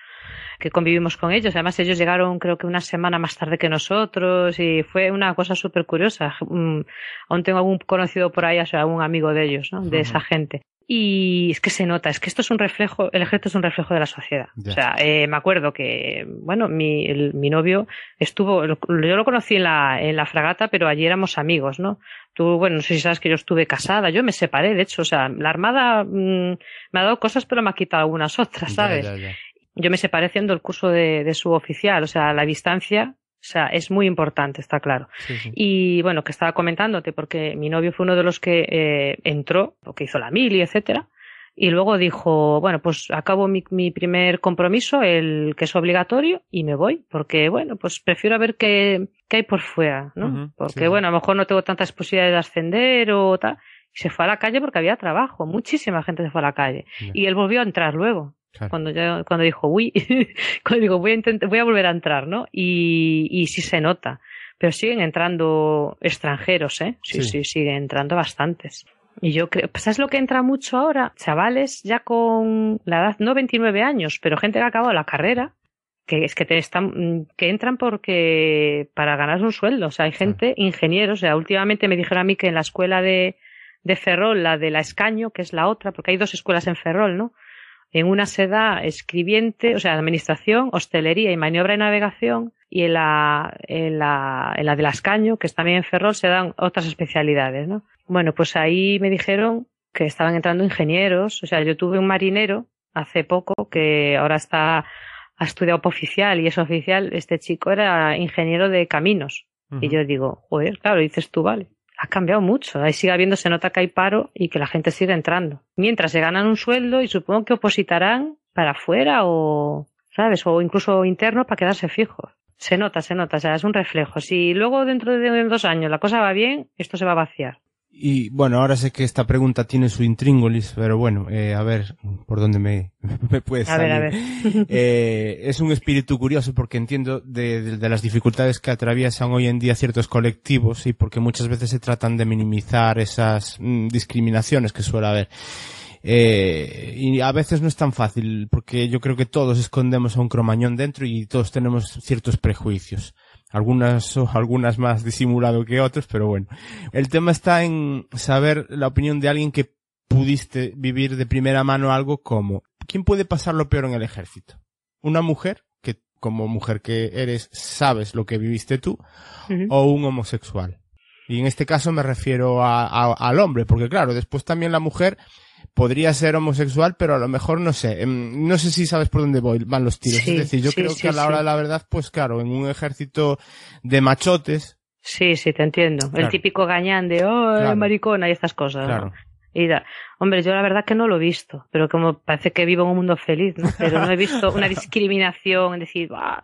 que convivimos con ellos. Además, ellos llegaron creo que una semana más tarde que nosotros y fue una cosa súper curiosa. Mm, Aún tengo algún conocido por ahí, o sea, algún amigo de ellos, ¿no? de esa gente. Y es que se nota, es que esto es un reflejo, el ejército es un reflejo de la sociedad. O sea, eh, me acuerdo que, bueno, mi, el- mi novio estuvo, lo- yo lo conocí en la, en la fragata, pero allí éramos amigos, ¿no? Tú, bueno, no sé si sabes que yo estuve casada, yo me separé, de hecho, o sea, la Armada mm, me ha dado cosas, pero me ha quitado algunas otras, ¿sabes? Yo me separé haciendo el curso de, de suboficial, o sea, la distancia, o sea, es muy importante, está claro. Sí, sí. Y bueno, que estaba comentándote, porque mi novio fue uno de los que eh, entró, o que hizo la mili, etcétera, y luego dijo, bueno, pues acabo mi, mi primer compromiso, el que es obligatorio, y me voy, porque bueno, pues prefiero ver qué, qué hay por fuera, ¿no? Porque sí, bueno, a lo mejor no tengo tantas posibilidades de ascender o tal. Y se fue a la calle porque había trabajo, muchísima gente se fue a la calle. Y él volvió a entrar luego. Cuando ya, cuando dijo, uy, *laughs* cuando digo, voy a intentar, voy a volver a entrar, ¿no? Y, y sí se nota. Pero siguen entrando extranjeros, ¿eh? Sí, sí, siguen entrando bastantes. Y yo creo, ¿sabes lo que entra mucho ahora? Chavales ya con la edad, no 29 años, pero gente que ha acabado la carrera, que es que te están, que entran porque, para ganar un sueldo. O sea, hay gente, ingenieros, o sea, últimamente me dijeron a mí que en la escuela de, de Ferrol, la de la Escaño, que es la otra, porque hay dos escuelas en Ferrol, ¿no? En una se da escribiente, o sea, administración, hostelería y maniobra y navegación, y en la, en la, en la de la Escaño, que es también en Ferrol, se dan otras especialidades, ¿no? Bueno, pues ahí me dijeron que estaban entrando ingenieros, o sea, yo tuve un marinero hace poco que ahora está, ha estudiado oficial y es oficial, este chico era ingeniero de caminos. Y yo digo, joder, claro, dices tú, vale. Ha cambiado mucho. Ahí sigue habiendo, se nota que hay paro y que la gente sigue entrando. Mientras se ganan un sueldo y supongo que opositarán para afuera o, ¿sabes? O incluso interno para quedarse fijos. Se nota, se nota, o sea, es un reflejo. Si luego dentro de dos años la cosa va bien, esto se va a vaciar. Y bueno, ahora sé que esta pregunta tiene su intríngulis, pero bueno, eh, a ver por dónde me, *laughs* me puedes A ver, a ver. *laughs* Eh, es un espíritu curioso porque entiendo de, de, de, las dificultades que atraviesan hoy en día ciertos colectivos y porque muchas veces se tratan de minimizar esas mm, discriminaciones que suele haber. Eh, y a veces no es tan fácil porque yo creo que todos escondemos a un cromañón dentro y todos tenemos ciertos prejuicios algunas *laughs* algunas más disimulado que otros, pero bueno. El tema está en saber la opinión de alguien que pudiste vivir de primera mano algo como ¿quién puede pasar lo peor en el ejército? ¿Una mujer que como mujer que eres sabes lo que viviste tú uh -huh. o un homosexual? Y en este caso me refiero a, a, al hombre, porque claro, después también la mujer podría ser homosexual, pero a lo mejor no sé. No sé si sabes por dónde voy, van los tiros. Sí, es decir, yo sí, creo sí, que a la hora de la verdad, pues claro, en un ejército de machotes. Sí, sí, te entiendo. Claro. El típico gañán de, oh, Claro. maricona y estas cosas. ¿no? Claro. Y da- hombre, yo la verdad que no lo he visto, pero como parece que vivo en un mundo feliz, ¿no? Pero no he visto una *laughs* discriminación en decir, "Buah",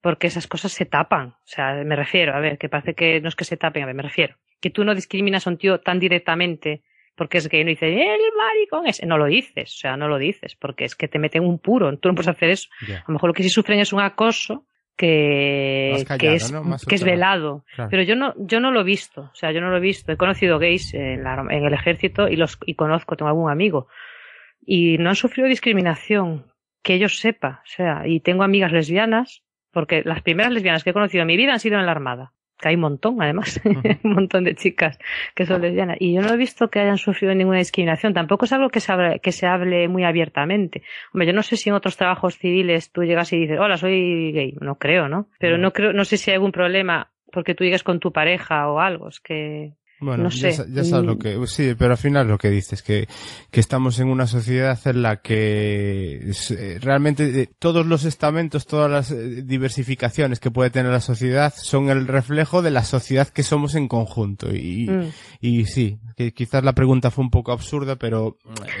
porque esas cosas se tapan. O sea, me refiero, a ver, que parece que no es que se tapen, a ver, me refiero. Que tú no discriminas a un tío tan directamente porque es gay, no dices, el maricón ese, no lo dices, o sea, no lo dices, porque es que te meten un puro, tú no puedes hacer eso. A lo mejor lo que sí sufren es un acoso que, callado, que es, que velado. Claro. Pero yo no, yo no lo he visto, o sea, yo no lo he visto. He conocido gays en, la- en el ejército y los y conozco, tengo algún amigo. Y no han sufrido discriminación, que yo sepa. O sea, y tengo amigas lesbianas, porque las primeras lesbianas que he conocido en mi vida han sido en la Armada. Que hay un montón, además, *laughs* un montón de chicas que son lesbianas. Y yo no he visto que hayan sufrido ninguna discriminación. Tampoco es algo que se hable, que se hable muy abiertamente. Hombre, yo no sé si en otros trabajos civiles tú llegas y dices, hola, soy gay. No creo, ¿no? Pero no creo, no sé si hay algún problema porque tú llegues con tu pareja o algo. Es que, Bueno, no ya, sé. sa- ya sabes lo Mm, que, sí, pero al final lo que dices, que, que estamos en una sociedad en la que eh, realmente eh, todos los estamentos, todas las eh, diversificaciones que puede tener la sociedad son el reflejo de la sociedad que somos en conjunto. Y, Mm. y sí, que quizás la pregunta fue un poco absurda, pero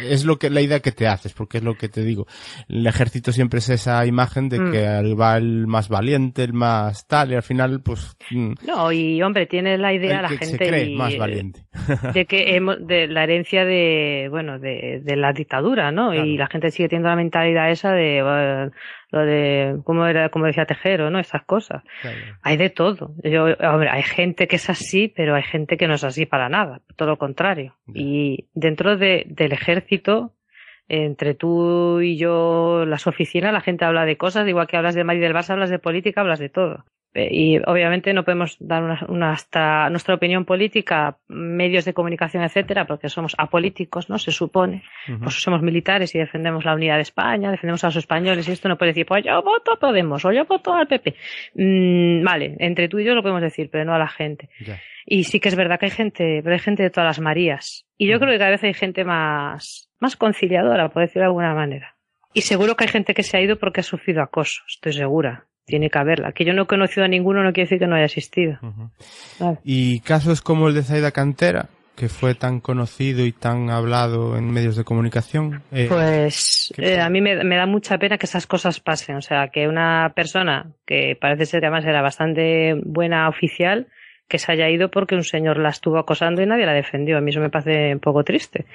es lo que, la idea que te haces, porque es lo que te digo. El ejército siempre es esa imagen de Mm. que va el más valiente, el más tal, y al final, pues, mm, No, y hombre, tiene la idea la se gente cree y- más valiente. *laughs* de que hemos, de la herencia de, bueno, de, de la dictadura, ¿no? Y la gente sigue teniendo la mentalidad esa de, bueno, lo de, como era, como decía Tejero, ¿no? Esas cosas. Hay de todo. Yo, hombre, hay gente que es así, pero hay gente que no es así para nada, todo lo contrario. Y dentro de, del ejército, entre tú y yo, las oficinas, la gente habla de cosas, igual que hablas de Madrid del Barça, hablas de política, hablas de todo. Eh, Y obviamente no podemos dar una, una hasta nuestra opinión política, medios de comunicación, etcétera, porque somos apolíticos, ¿no? Se supone. Pues somos militares y defendemos la unidad de España, defendemos a los españoles y esto no puede decir, pues yo voto a Podemos o yo voto al PP. Mm, vale, entre tú y yo lo podemos decir, pero no a la gente. Y sí que es verdad que hay gente, pero hay gente de todas las Marías. Y yo creo que cada vez hay gente más, más conciliadora, por decirlo de alguna manera. Y seguro que hay gente que se ha ido porque ha sufrido acoso, estoy segura. Tiene que haberla. Que yo no he conocido a ninguno no quiere decir que no haya existido. Vale. Y casos como el de Zaida Cantera, que fue tan conocido y tan hablado en medios de comunicación. eh, Pues eh, a mí me, me da mucha pena que esas cosas pasen. O sea, que una persona que parece ser que además era bastante buena oficial, que se haya ido porque un señor la estuvo acosando y nadie la defendió. A mí eso me parece un poco triste.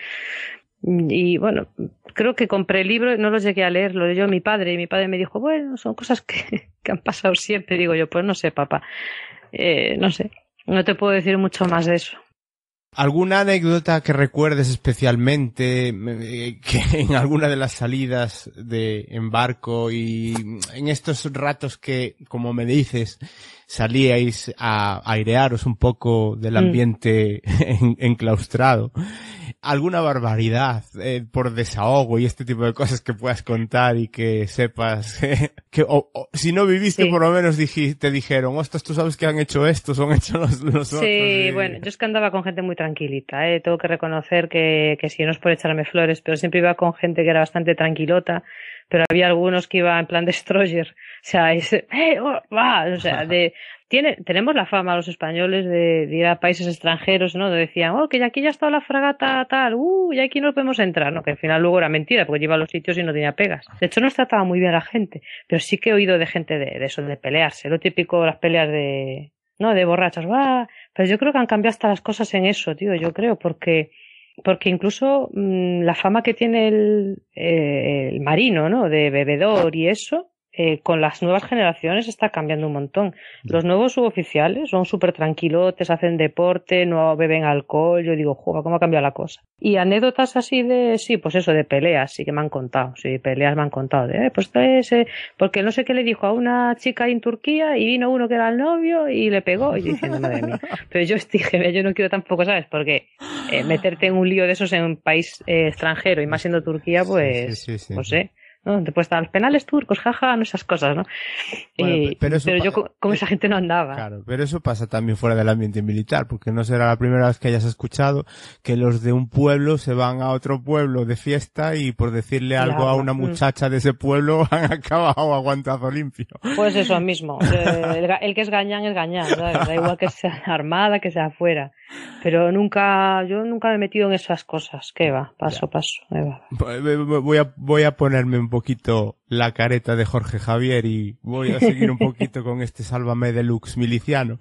Y bueno, creo que compré el libro, no lo llegué a leer, lo leyó mi padre y mi padre me dijo, bueno, son cosas que, *laughs* que han pasado siempre. Digo yo, pues no sé, papá, eh, no sé, no te puedo decir mucho más de eso. ¿Alguna anécdota que recuerdes especialmente eh, que *laughs* en alguna de las salidas de embarco y en estos ratos que, como me dices, salíais a airearos un poco del ambiente *laughs* enclaustrado? ¿Alguna barbaridad eh, por desahogo y este tipo de cosas que puedas contar y que sepas *laughs* que, o, o, si no viviste, Sí. por lo menos te dijeron, ostras, tú sabes que han hecho esto, son hechos los, los otros. Sí, bueno, yo es que andaba con gente muy tranquilita, ¿eh? tengo que reconocer que, que sí, no es por echarme flores, pero siempre iba con gente que era bastante tranquilota, pero había algunos que iba en plan destroyer, sea, ese, *laughs* ¡eh, oh, va! o sea, de, *laughs* tiene, tenemos la fama los españoles de, de ir a países extranjeros, ¿no? De decían, oh, que ya aquí ya está la fragata tal, uh, y aquí no podemos entrar, ¿no? Que al final luego era mentira, porque iba a los sitios y no tenía pegas. De hecho, nos trataba muy bien la gente, pero sí que he oído de gente de, de eso, de pelearse, lo típico, las peleas de, ¿no? De borrachos, va, pero yo creo que han cambiado hasta las cosas en eso, tío, yo creo, porque, porque incluso mmm, la fama que tiene el, eh, el marino, ¿no? De bebedor y eso, eh, con las nuevas generaciones está cambiando un montón. Los nuevos suboficiales son súper tranquilotes, hacen deporte, no beben alcohol. Yo digo, juega, ¿cómo ha cambiado la cosa? Y anécdotas así de, sí, pues eso, de peleas, sí que me han contado. Sí, peleas me han contado. De, eh, pues esto es, eh, porque no sé qué le dijo a una chica en Turquía y vino uno que era el novio y le pegó. Y diciendo, madre mía. Pero yo *laughs* dije, yo no quiero tampoco, ¿sabes? Porque eh, meterte en un lío de esos en un país eh, extranjero y más siendo Turquía, pues, sí, sí, sí. pues sé. ¿No? Estar los penales turcos, jaja, no esas cosas, ¿no? Bueno, pe- pero eso yo con, con esa gente no andaba. Claro, pero eso pasa también fuera del ambiente militar, porque no será la primera vez que hayas escuchado que los de un pueblo se van a otro pueblo de fiesta y por decirle algo a una mm. muchacha de ese pueblo *laughs* han acabado a guantazo limpio. Pues eso mismo. Eh, *laughs* El, el que es gañán es gañán, ¿sabes? Da igual que sea armada, que sea afuera. Pero nunca, yo nunca me he metido en esas cosas. ¿Qué va? Paso, paso. ahí va. Voy a, voy a ponerme un poquito la careta de Jorge Javier y voy a seguir un *laughs* poquito con este Sálvame Deluxe miliciano.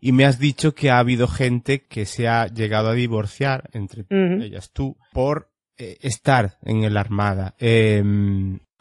Y me has dicho que ha habido gente que se ha llegado a divorciar, entre Ujú. ellas tú, por eh, estar en el Armada. Eh,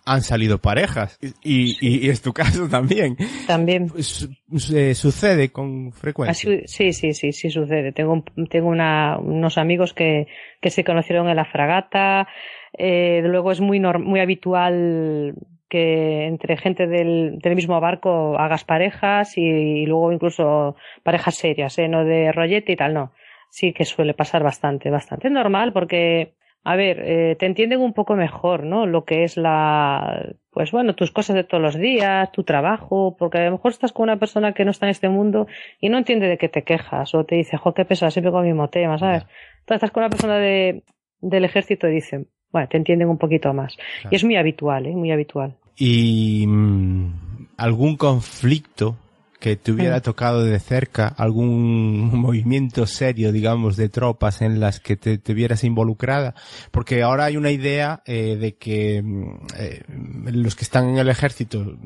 han salido parejas. Y, y- y es tu caso también. También. Su- se sucede con frecuencia. Sí, sí, sí, sí sucede. Tengo, tengo una, unos amigos que, que se conocieron en la fragata. Eh, luego es muy, muy habitual que entre gente del, del mismo barco hagas parejas y, luego incluso parejas serias, ¿eh? no de rollete y tal, no. Sí que suele pasar bastante, bastante. Normal porque, a ver, eh, te entienden un poco mejor, ¿no? Lo que es la, pues bueno, tus cosas de todos los días, tu trabajo, porque a lo mejor estás con una persona que no está en este mundo y no entiende de qué te quejas o te dice, jo, qué pesado, siempre con el mismo tema, ¿sabes? Entonces estás con una persona de, del ejército y dicen, bueno, te entienden un poquito más. Y es muy habitual, ¿eh? Muy habitual. y mm, algún conflicto que te hubiera Mm. tocado de cerca, algún *laughs* movimiento serio, digamos, de tropas en las que te, te vieras involucrada, porque ahora hay una idea eh, de que mm, eh, los que están en el ejército,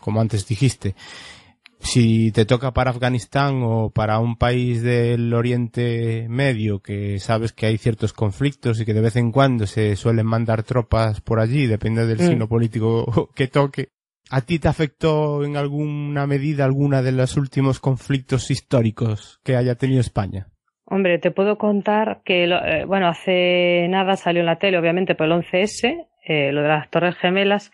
como antes dijiste, si te toca para Afganistán o para un país del Oriente Medio que sabes que hay ciertos conflictos y que de vez en cuando se suelen mandar tropas por allí, depende del Mm. signo político *laughs* que toque. ¿A ti te afectó en alguna medida alguna de los últimos conflictos históricos que haya tenido España? Hombre, te puedo contar que, lo- eh, bueno, hace nada salió en la tele, obviamente, por el 11S, eh, lo de las Torres Gemelas.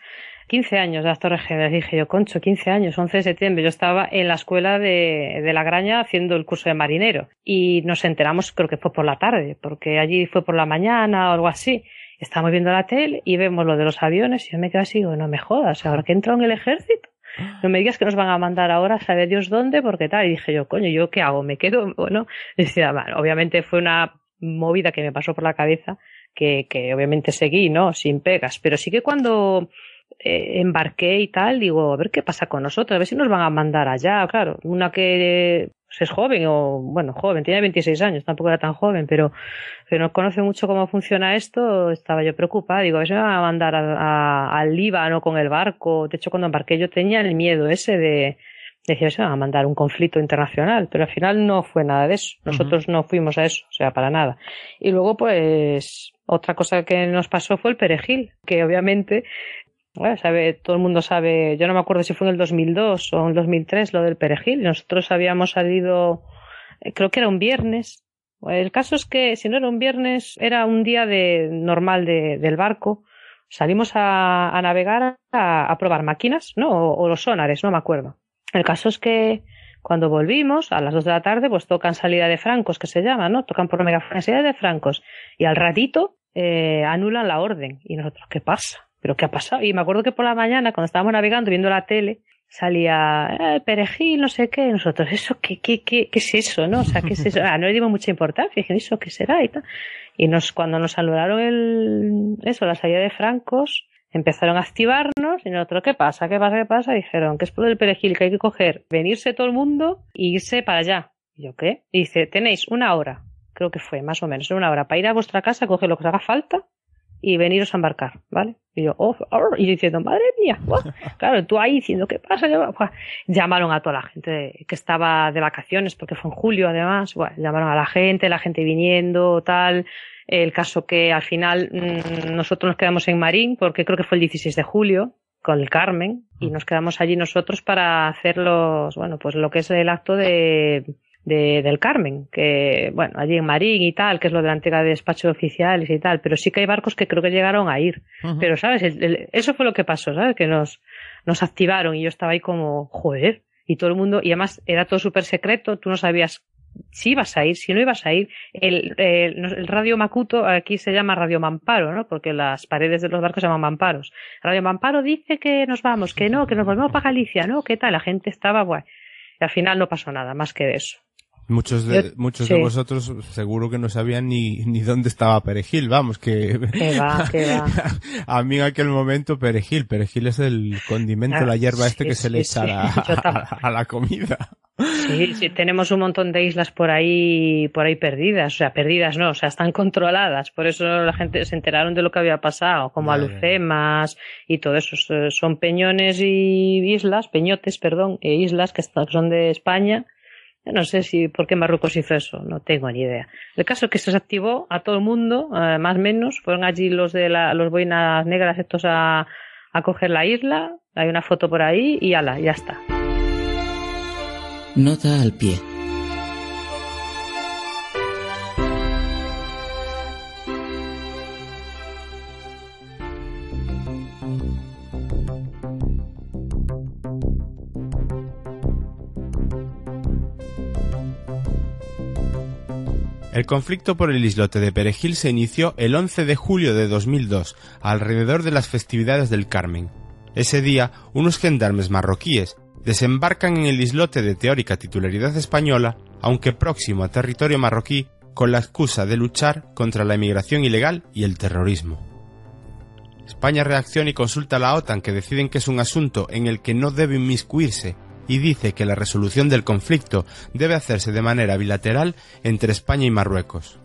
15 años de las Torres Gemelas. Dije yo, concho, 15 años, 11 de septiembre. Yo estaba en la escuela de, de la Graña haciendo el curso de marinero. Y nos enteramos, creo que fue por la tarde, porque allí fue por la mañana o algo así. Estábamos viendo la tele y vemos lo de los aviones y yo me quedo así, digo, no me jodas, ahora que entrado en el ejército. No me digas que nos van a mandar ahora, sabe Dios dónde, porque tal. Y dije yo, coño, ¿yo qué hago? ¿Me quedo? Bueno, *laughs* decía, bueno, obviamente fue una movida que me pasó por la cabeza, que, que obviamente seguí, ¿no? Sin pegas. Pero sí que cuando eh, embarqué y tal, digo, a ver qué pasa con nosotros, a ver si nos van a mandar allá. Claro, una que pues, es joven, o bueno, joven, tiene 26 años, tampoco era tan joven, pero, pero no conoce mucho cómo funciona esto, estaba yo preocupada. Digo, a ver si me van a mandar al Líbano con el barco. De hecho, cuando embarqué yo tenía el miedo ese de, decía, se van a mandar un conflicto internacional, pero al final no fue nada de eso. Nosotros no fuimos a eso, o sea, para nada. Y luego, pues, otra cosa que nos pasó fue el perejil, que obviamente, bueno, sabe, todo el mundo sabe, yo no me acuerdo si fue en el 2002 o en el 2003 lo del perejil. Nosotros habíamos salido, eh, creo que era un viernes. El caso es que si no era un viernes, era un día de, normal de, del barco. Salimos a, navegar a, probar máquinas, ¿no? O, los sonares, no me acuerdo. El caso es que cuando volvimos, a las dos de la tarde, pues tocan salida de francos, que se llama, ¿no? Tocan por megafonía salida de francos. Y al ratito eh, anulan la orden. Y nosotros, ¿qué pasa? ¿Pero qué ha pasado? Y me acuerdo que por la mañana, cuando estábamos navegando, viendo la tele, salía eh, perejil, no sé qué. Y nosotros, ¿eso qué, qué, qué, qué es eso, no? O sea, ¿qué es eso? *laughs* Ah, no le dimos mucha importancia. Dije, ¿eso qué será? Y tal. Y nos, cuando nos anularon el, eso, la salida de francos, empezaron a activarnos y nosotros, ¿qué pasa? ¿Qué pasa? ¿Qué pasa? Dijeron que es por el perejil que hay que coger, venirse todo el mundo e irse para allá. Y yo, ¿qué? Y dice, tenéis una hora, creo que fue más o menos, una hora, para ir a vuestra casa, coger lo que os haga falta y veniros a embarcar, ¿vale? Y yo, oh, oh, y yo diciendo, madre mía, oh. *laughs* claro, tú ahí diciendo, ¿qué pasa? Llamaron a toda la gente que estaba de vacaciones, porque fue en julio además, bueno, llamaron a la gente, la gente viniendo, tal, el caso que al final mmm, nosotros nos quedamos en Marín, porque creo que fue el 16 de julio, con el Carmen, y nos quedamos allí nosotros para hacer los, bueno, pues lo que es el acto de, de, del Carmen, que, bueno, allí en Marín y tal, que es lo de la entrega de despachos oficiales y tal, pero sí que hay barcos que creo que llegaron a ir. Uh -huh. Pero, ¿sabes? El, el, eso fue lo que pasó, ¿sabes? Que nos, nos activaron y yo estaba ahí como, joder, y todo el mundo, y además era todo súper secreto, tú no sabías si ibas a ir, si no ibas a ir. El, el, el, radio Macuto aquí se llama Radio Mamparo, ¿no? Porque las paredes de los barcos se llaman mamparos. Radio Mamparo dice que nos vamos, que no, que nos volvemos para Galicia, ¿no? ¿Qué tal? La gente estaba, guay. Y al final no pasó nada más que eso. Muchos de, Yo, muchos sí. de vosotros seguro que no sabían ni, ni dónde estaba Perejil, vamos, que... Que va, que va. *laughs* a mí en aquel momento Perejil, Perejil es el condimento, ah, la hierba este sí, que se le echa a, *laughs* a, a, la comida. Sí, sí, tenemos un montón de islas por ahí, por ahí perdidas, o sea, perdidas no, o sea, están controladas, por eso la gente se enteraron de lo que había pasado, como vale. Alucemas y todo eso, son peñones y islas, peñotes, perdón, e islas que son de España, no sé si por qué Marruecos hizo eso, no tengo ni idea. El caso es que se activó a todo el mundo, eh, más o menos, fueron allí los de la, los boinas negras estos a, a coger la isla, hay una foto por ahí y ala, ya está. Nota al pie. El conflicto por el islote de Perejil se inició el 11 de julio de 2002, alrededor de las festividades del Carmen. Ese día, unos gendarmes marroquíes desembarcan en el islote de teórica titularidad española, aunque próximo a territorio marroquí, con la excusa de luchar contra la emigración ilegal y el terrorismo. España reacciona y consulta a la OTAN que deciden que es un asunto en el que no debe inmiscuirse y dice que la resolución del conflicto debe hacerse de manera bilateral entre España y Marruecos.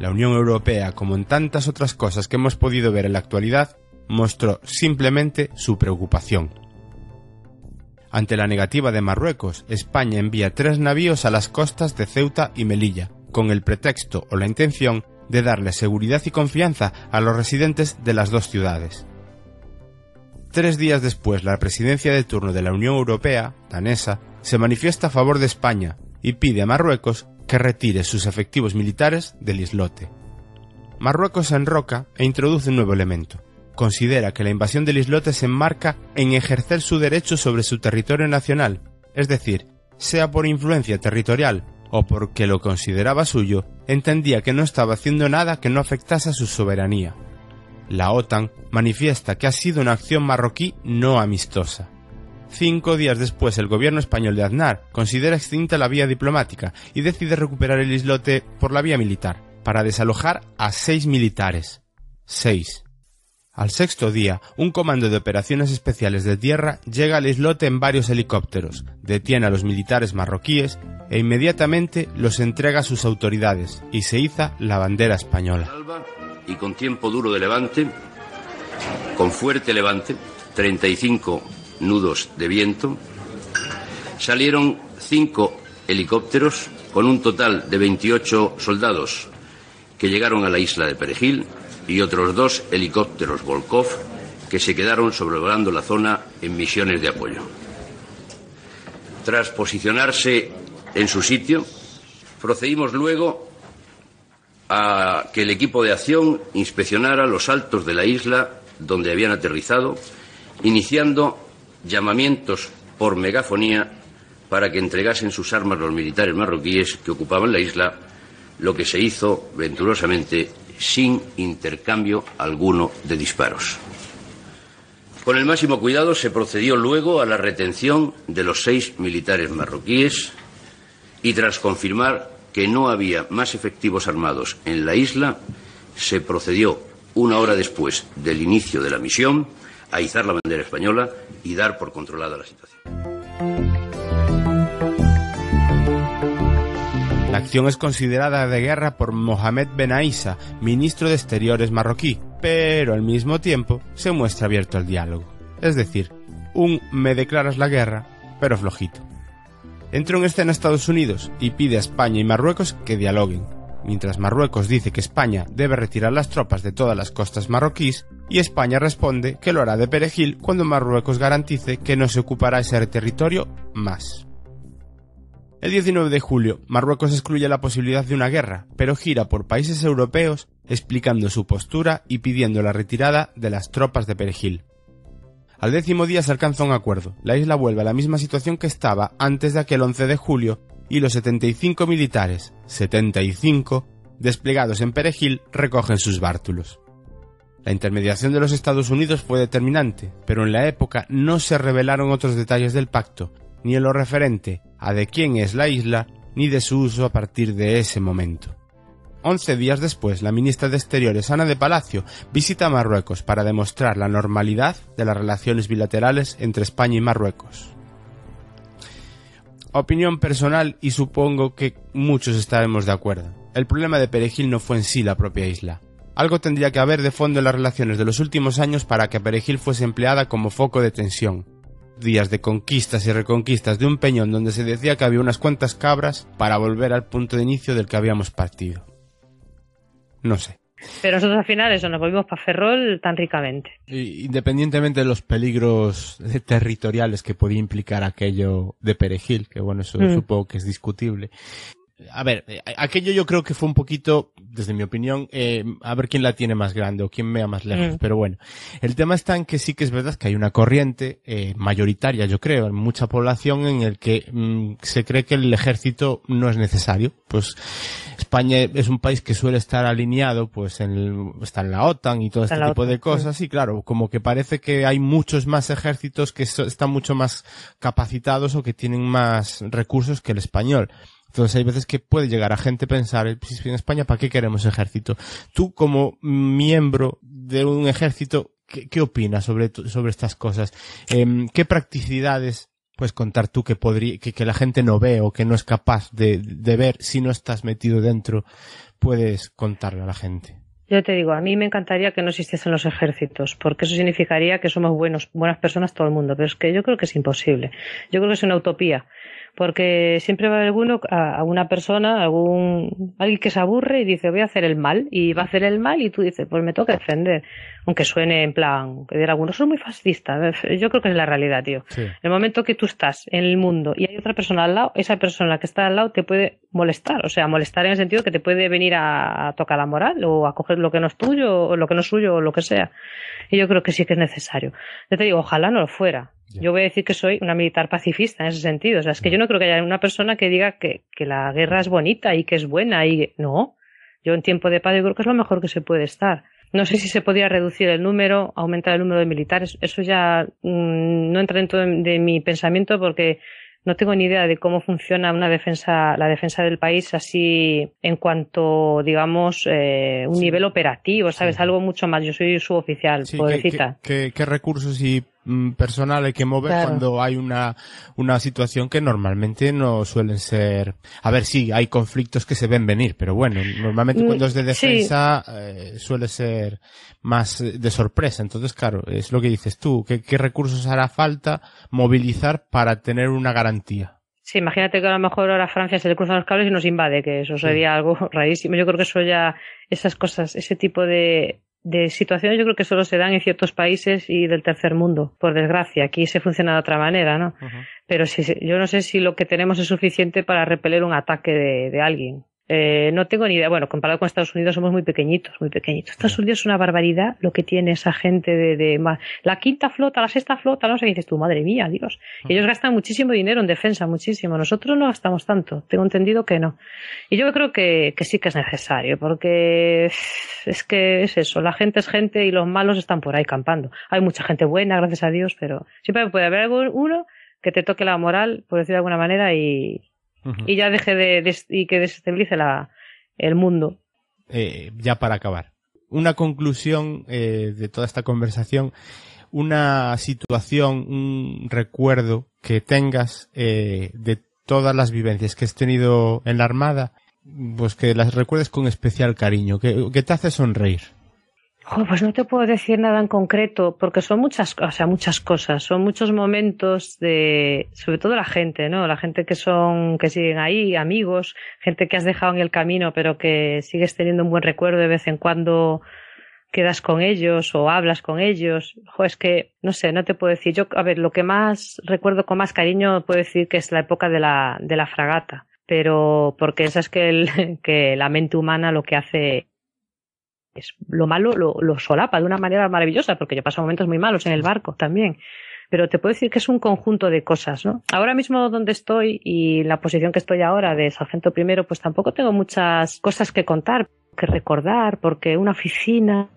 La Unión Europea, como en tantas otras cosas que hemos podido ver en la actualidad, mostró simplemente su preocupación. Ante la negativa de Marruecos, España envía tres navíos a las costas de Ceuta y Melilla, con el pretexto o la intención de darle seguridad y confianza a los residentes de las dos ciudades. Tres días después, la presidencia de turno de la Unión Europea, danesa, se manifiesta a favor de España y pide a Marruecos que retire sus efectivos militares del islote. Marruecos enroca e introduce un nuevo elemento. Considera que la invasión del islote se enmarca en ejercer su derecho sobre su territorio nacional, es decir, sea por influencia territorial o porque lo consideraba suyo, entendía que no estaba haciendo nada que no afectase a su soberanía. La OTAN manifiesta que ha sido una acción marroquí no amistosa. Cinco días después, el gobierno español de Aznar considera extinta la vía diplomática y decide recuperar el islote por la vía militar, para desalojar a seis militares. Seis. Al sexto día, un comando de operaciones especiales de tierra llega al islote en varios helicópteros, detiene a los militares marroquíes e inmediatamente los entrega a sus autoridades y se iza la bandera española y con tiempo duro de levante, con fuerte levante, 35 nudos de viento, salieron cinco helicópteros con un total de 28 soldados que llegaron a la isla de Perejil y otros dos helicópteros Volkov que se quedaron sobrevolando la zona en misiones de apoyo. Tras posicionarse en su sitio, procedimos luego a que el equipo de acción inspeccionara los altos de la isla donde habían aterrizado, iniciando llamamientos por megafonía para que entregasen sus armas los militares marroquíes que ocupaban la isla, lo que se hizo venturosamente sin intercambio alguno de disparos. Con el máximo cuidado se procedió luego a la retención de los seis militares marroquíes y tras confirmar que no había más efectivos armados en la isla, se procedió una hora después del inicio de la misión a izar la bandera española y dar por controlada la situación. La acción es considerada de guerra por Mohamed Ben Aissa, ministro de Exteriores marroquí, pero al mismo tiempo se muestra abierto al diálogo. Es decir, un me declaras la guerra, pero flojito. Entró en escena Estados Unidos y pide a España y Marruecos que dialoguen, mientras Marruecos dice que España debe retirar las tropas de todas las costas marroquíes y España responde que lo hará de perejil cuando Marruecos garantice que no se ocupará ese territorio más. El 19 de julio, Marruecos excluye la posibilidad de una guerra, pero gira por países europeos explicando su postura y pidiendo la retirada de las tropas de Perejil. Al décimo día se alcanza un acuerdo. La isla vuelve a la misma situación que estaba antes de aquel 11 de julio y los 75 militares, 75, desplegados en Perejil recogen sus bártulos. La intermediación de los Estados Unidos fue determinante, pero en la época no se revelaron otros detalles del pacto, ni en lo referente a de quién es la isla, ni de su uso a partir de ese momento. Once días después, la ministra de Exteriores, Ana de Palacio, visita Marruecos para demostrar la normalidad de las relaciones bilaterales entre España y Marruecos. Opinión personal y supongo que muchos estaremos de acuerdo. El problema de Perejil no fue en sí la propia isla. Algo tendría que haber de fondo en las relaciones de los últimos años para que Perejil fuese empleada como foco de tensión, días de conquistas y reconquistas de un peñón donde se decía que había unas cuantas cabras para volver al punto de inicio del que habíamos partido. No sé. Pero nosotros al final eso, nos volvimos para Ferrol tan ricamente. Independientemente de los peligros territoriales que podía implicar aquello de Perejil, que bueno, eso mm. supongo que es discutible, a ver, eh, aquello yo creo que fue un poquito, desde mi opinión, eh, a ver quién la tiene más grande o quién vea más lejos. Mm. Pero bueno, el tema está en que sí que es verdad que hay una corriente eh, mayoritaria, yo creo, en mucha población en el que mm, se cree que el ejército no es necesario. Pues España es un país que suele estar alineado, pues en está en la OTAN y todo este tipo de cosas. Y claro, como que parece que hay muchos más ejércitos que están mucho más capacitados o que tienen más recursos que el español. Entonces hay veces que puede llegar a gente pensar, eh, si en España, ¿para qué queremos ejército? Tú como miembro de un ejército, ¿qué, opinas sobre, sobre estas cosas? Em, ¿Qué practicidades puedes contar tú que, podría, que, la gente no ve o que no es capaz de, de ver si no estás metido dentro? Puedes contarle a la gente. Yo te digo, a mí me encantaría que no existiesen los ejércitos, porque eso significaría que somos buenos, buenas personas todo el mundo, pero es que yo creo que es imposible. Yo creo que es una utopía porque siempre va a haber alguno, a, una persona, algún, alguien que se aburre y dice voy a hacer el mal, y va a hacer el mal y tú dices pues me toca defender, aunque suene en plan, que dirá algunos son muy fascistas, yo creo que es la realidad, tío. El momento que tú estás en el mundo y hay otra persona al lado, esa persona que está al lado te puede molestar, o sea, molestar en el sentido que te puede venir a, a tocar la moral o a coger lo que no es tuyo o lo que no es suyo o lo que sea. Y yo creo que sí que es necesario. Yo te digo, ojalá no lo fuera. Yo voy a decir que soy una militar pacifista en ese sentido. O sea, es que yo no creo que haya una persona que diga que, que la guerra es bonita y que es buena y no. Yo en tiempo de paz yo creo que es lo mejor que se puede estar. No sé si se podría reducir el número, aumentar el número de militares. Eso ya mm, no entra dentro de mi pensamiento porque no tengo ni idea de cómo funciona una defensa, la defensa del país así en cuanto, digamos, un nivel operativo, ¿sabes? Algo mucho más. Yo soy suboficial, sí, ¿qué, qué, recursos y personal hay que mover Claro. cuando hay una, una situación que normalmente no suelen ser. A ver, sí, hay conflictos que se ven venir, pero bueno, normalmente Mm, cuando es de sí. defensa eh, suele ser más de sorpresa. Entonces, claro, es lo que dices tú. ¿Qué, qué recursos hará falta movilizar para tener una garantía? Sí, imagínate que a lo mejor ahora Francia se le cruzan los cables y nos invade, que eso sería algo *laughs* rarísimo. Yo creo que eso ya, esas cosas, ese tipo de, de situaciones, yo creo que solo se dan en ciertos países y del tercer mundo, por desgracia. Aquí se funciona de otra manera, ¿no? Pero si- yo no sé si lo que tenemos es suficiente para repeler un ataque de, de alguien. Eh, no tengo ni idea. Bueno, comparado con Estados Unidos somos muy pequeñitos, muy pequeñitos. Estados Unidos es una barbaridad lo que tiene esa gente de, de la quinta flota, la sexta flota, no sé, y dices tú, madre mía, Dios. Ellos gastan muchísimo dinero en defensa, muchísimo. Nosotros no gastamos tanto. Tengo entendido que no. Y yo creo que, que sí que es necesario, porque *sighs* es que es eso, la gente es gente y los malos están por ahí campando. Hay mucha gente buena, gracias a Dios, pero siempre puede haber algún- uno que te toque la moral, por decirlo de alguna manera, y, y ya deje de, y que desestabilice la, el mundo. eh, ya para acabar. Una conclusión eh, de toda esta conversación, una situación, un recuerdo que tengas eh, de todas las vivencias que has tenido en la Armada, pues que las recuerdes con especial cariño, que, que te hace sonreír. Jo, pues no te puedo decir nada en concreto, porque son muchas, o sea, muchas cosas, son muchos momentos de, sobre todo la gente, ¿no? La gente que son, que siguen ahí, amigos, gente que has dejado en el camino, pero que sigues teniendo un buen recuerdo de vez en cuando quedas con ellos o hablas con ellos. Jo, es que, no sé, no te puedo decir. Yo, a ver, lo que más recuerdo con más cariño puedo decir que es la época de la, de la fragata, pero porque esa es que, el, *laughs* que la mente humana lo que hace es lo malo lo, lo solapa de una manera maravillosa, porque yo paso momentos muy malos en el barco también. Pero te puedo decir que es un conjunto de cosas, ¿no? Ahora mismo donde estoy y la posición que estoy ahora de sargento primero, pues tampoco tengo muchas cosas que contar, que recordar, porque una oficina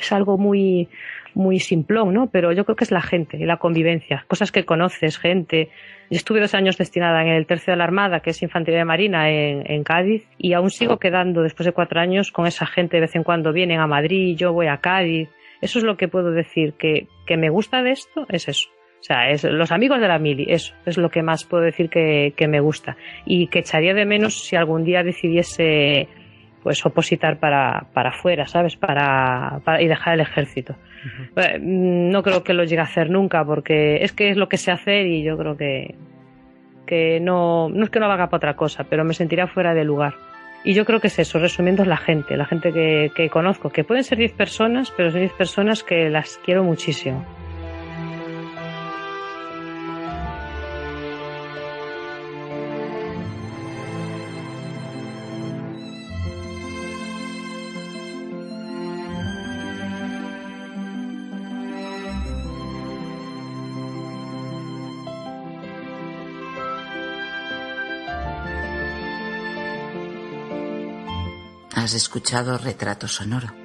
es algo muy, muy simplón, ¿no? Pero yo creo que es la gente y la convivencia, cosas que conoces, gente. Yo estuve dos años destinada en el tercio de la Armada, que es Infantería de Marina, en, en Cádiz, y aún sigo quedando después de cuatro años con esa gente. De vez en cuando vienen a Madrid, yo voy a Cádiz. Eso es lo que puedo decir, que, que me gusta de esto, es eso. O sea, es los amigos de la mili, eso es lo que más puedo decir que, que me gusta. Y que echaría de menos si algún día decidiese pues opositar para, para afuera, ¿sabes? Para, para, y dejar el ejército. Eh, No creo que lo llegue a hacer nunca, porque es que es lo que sé hacer y yo creo que, que no, no es que no haga para otra cosa, pero me sentiría fuera de lugar. Y yo creo que es eso, resumiendo, es la gente, la gente que, que conozco, que pueden ser 10 personas, pero son 10 personas que las quiero muchísimo. Escuchado Retrato Sonoro,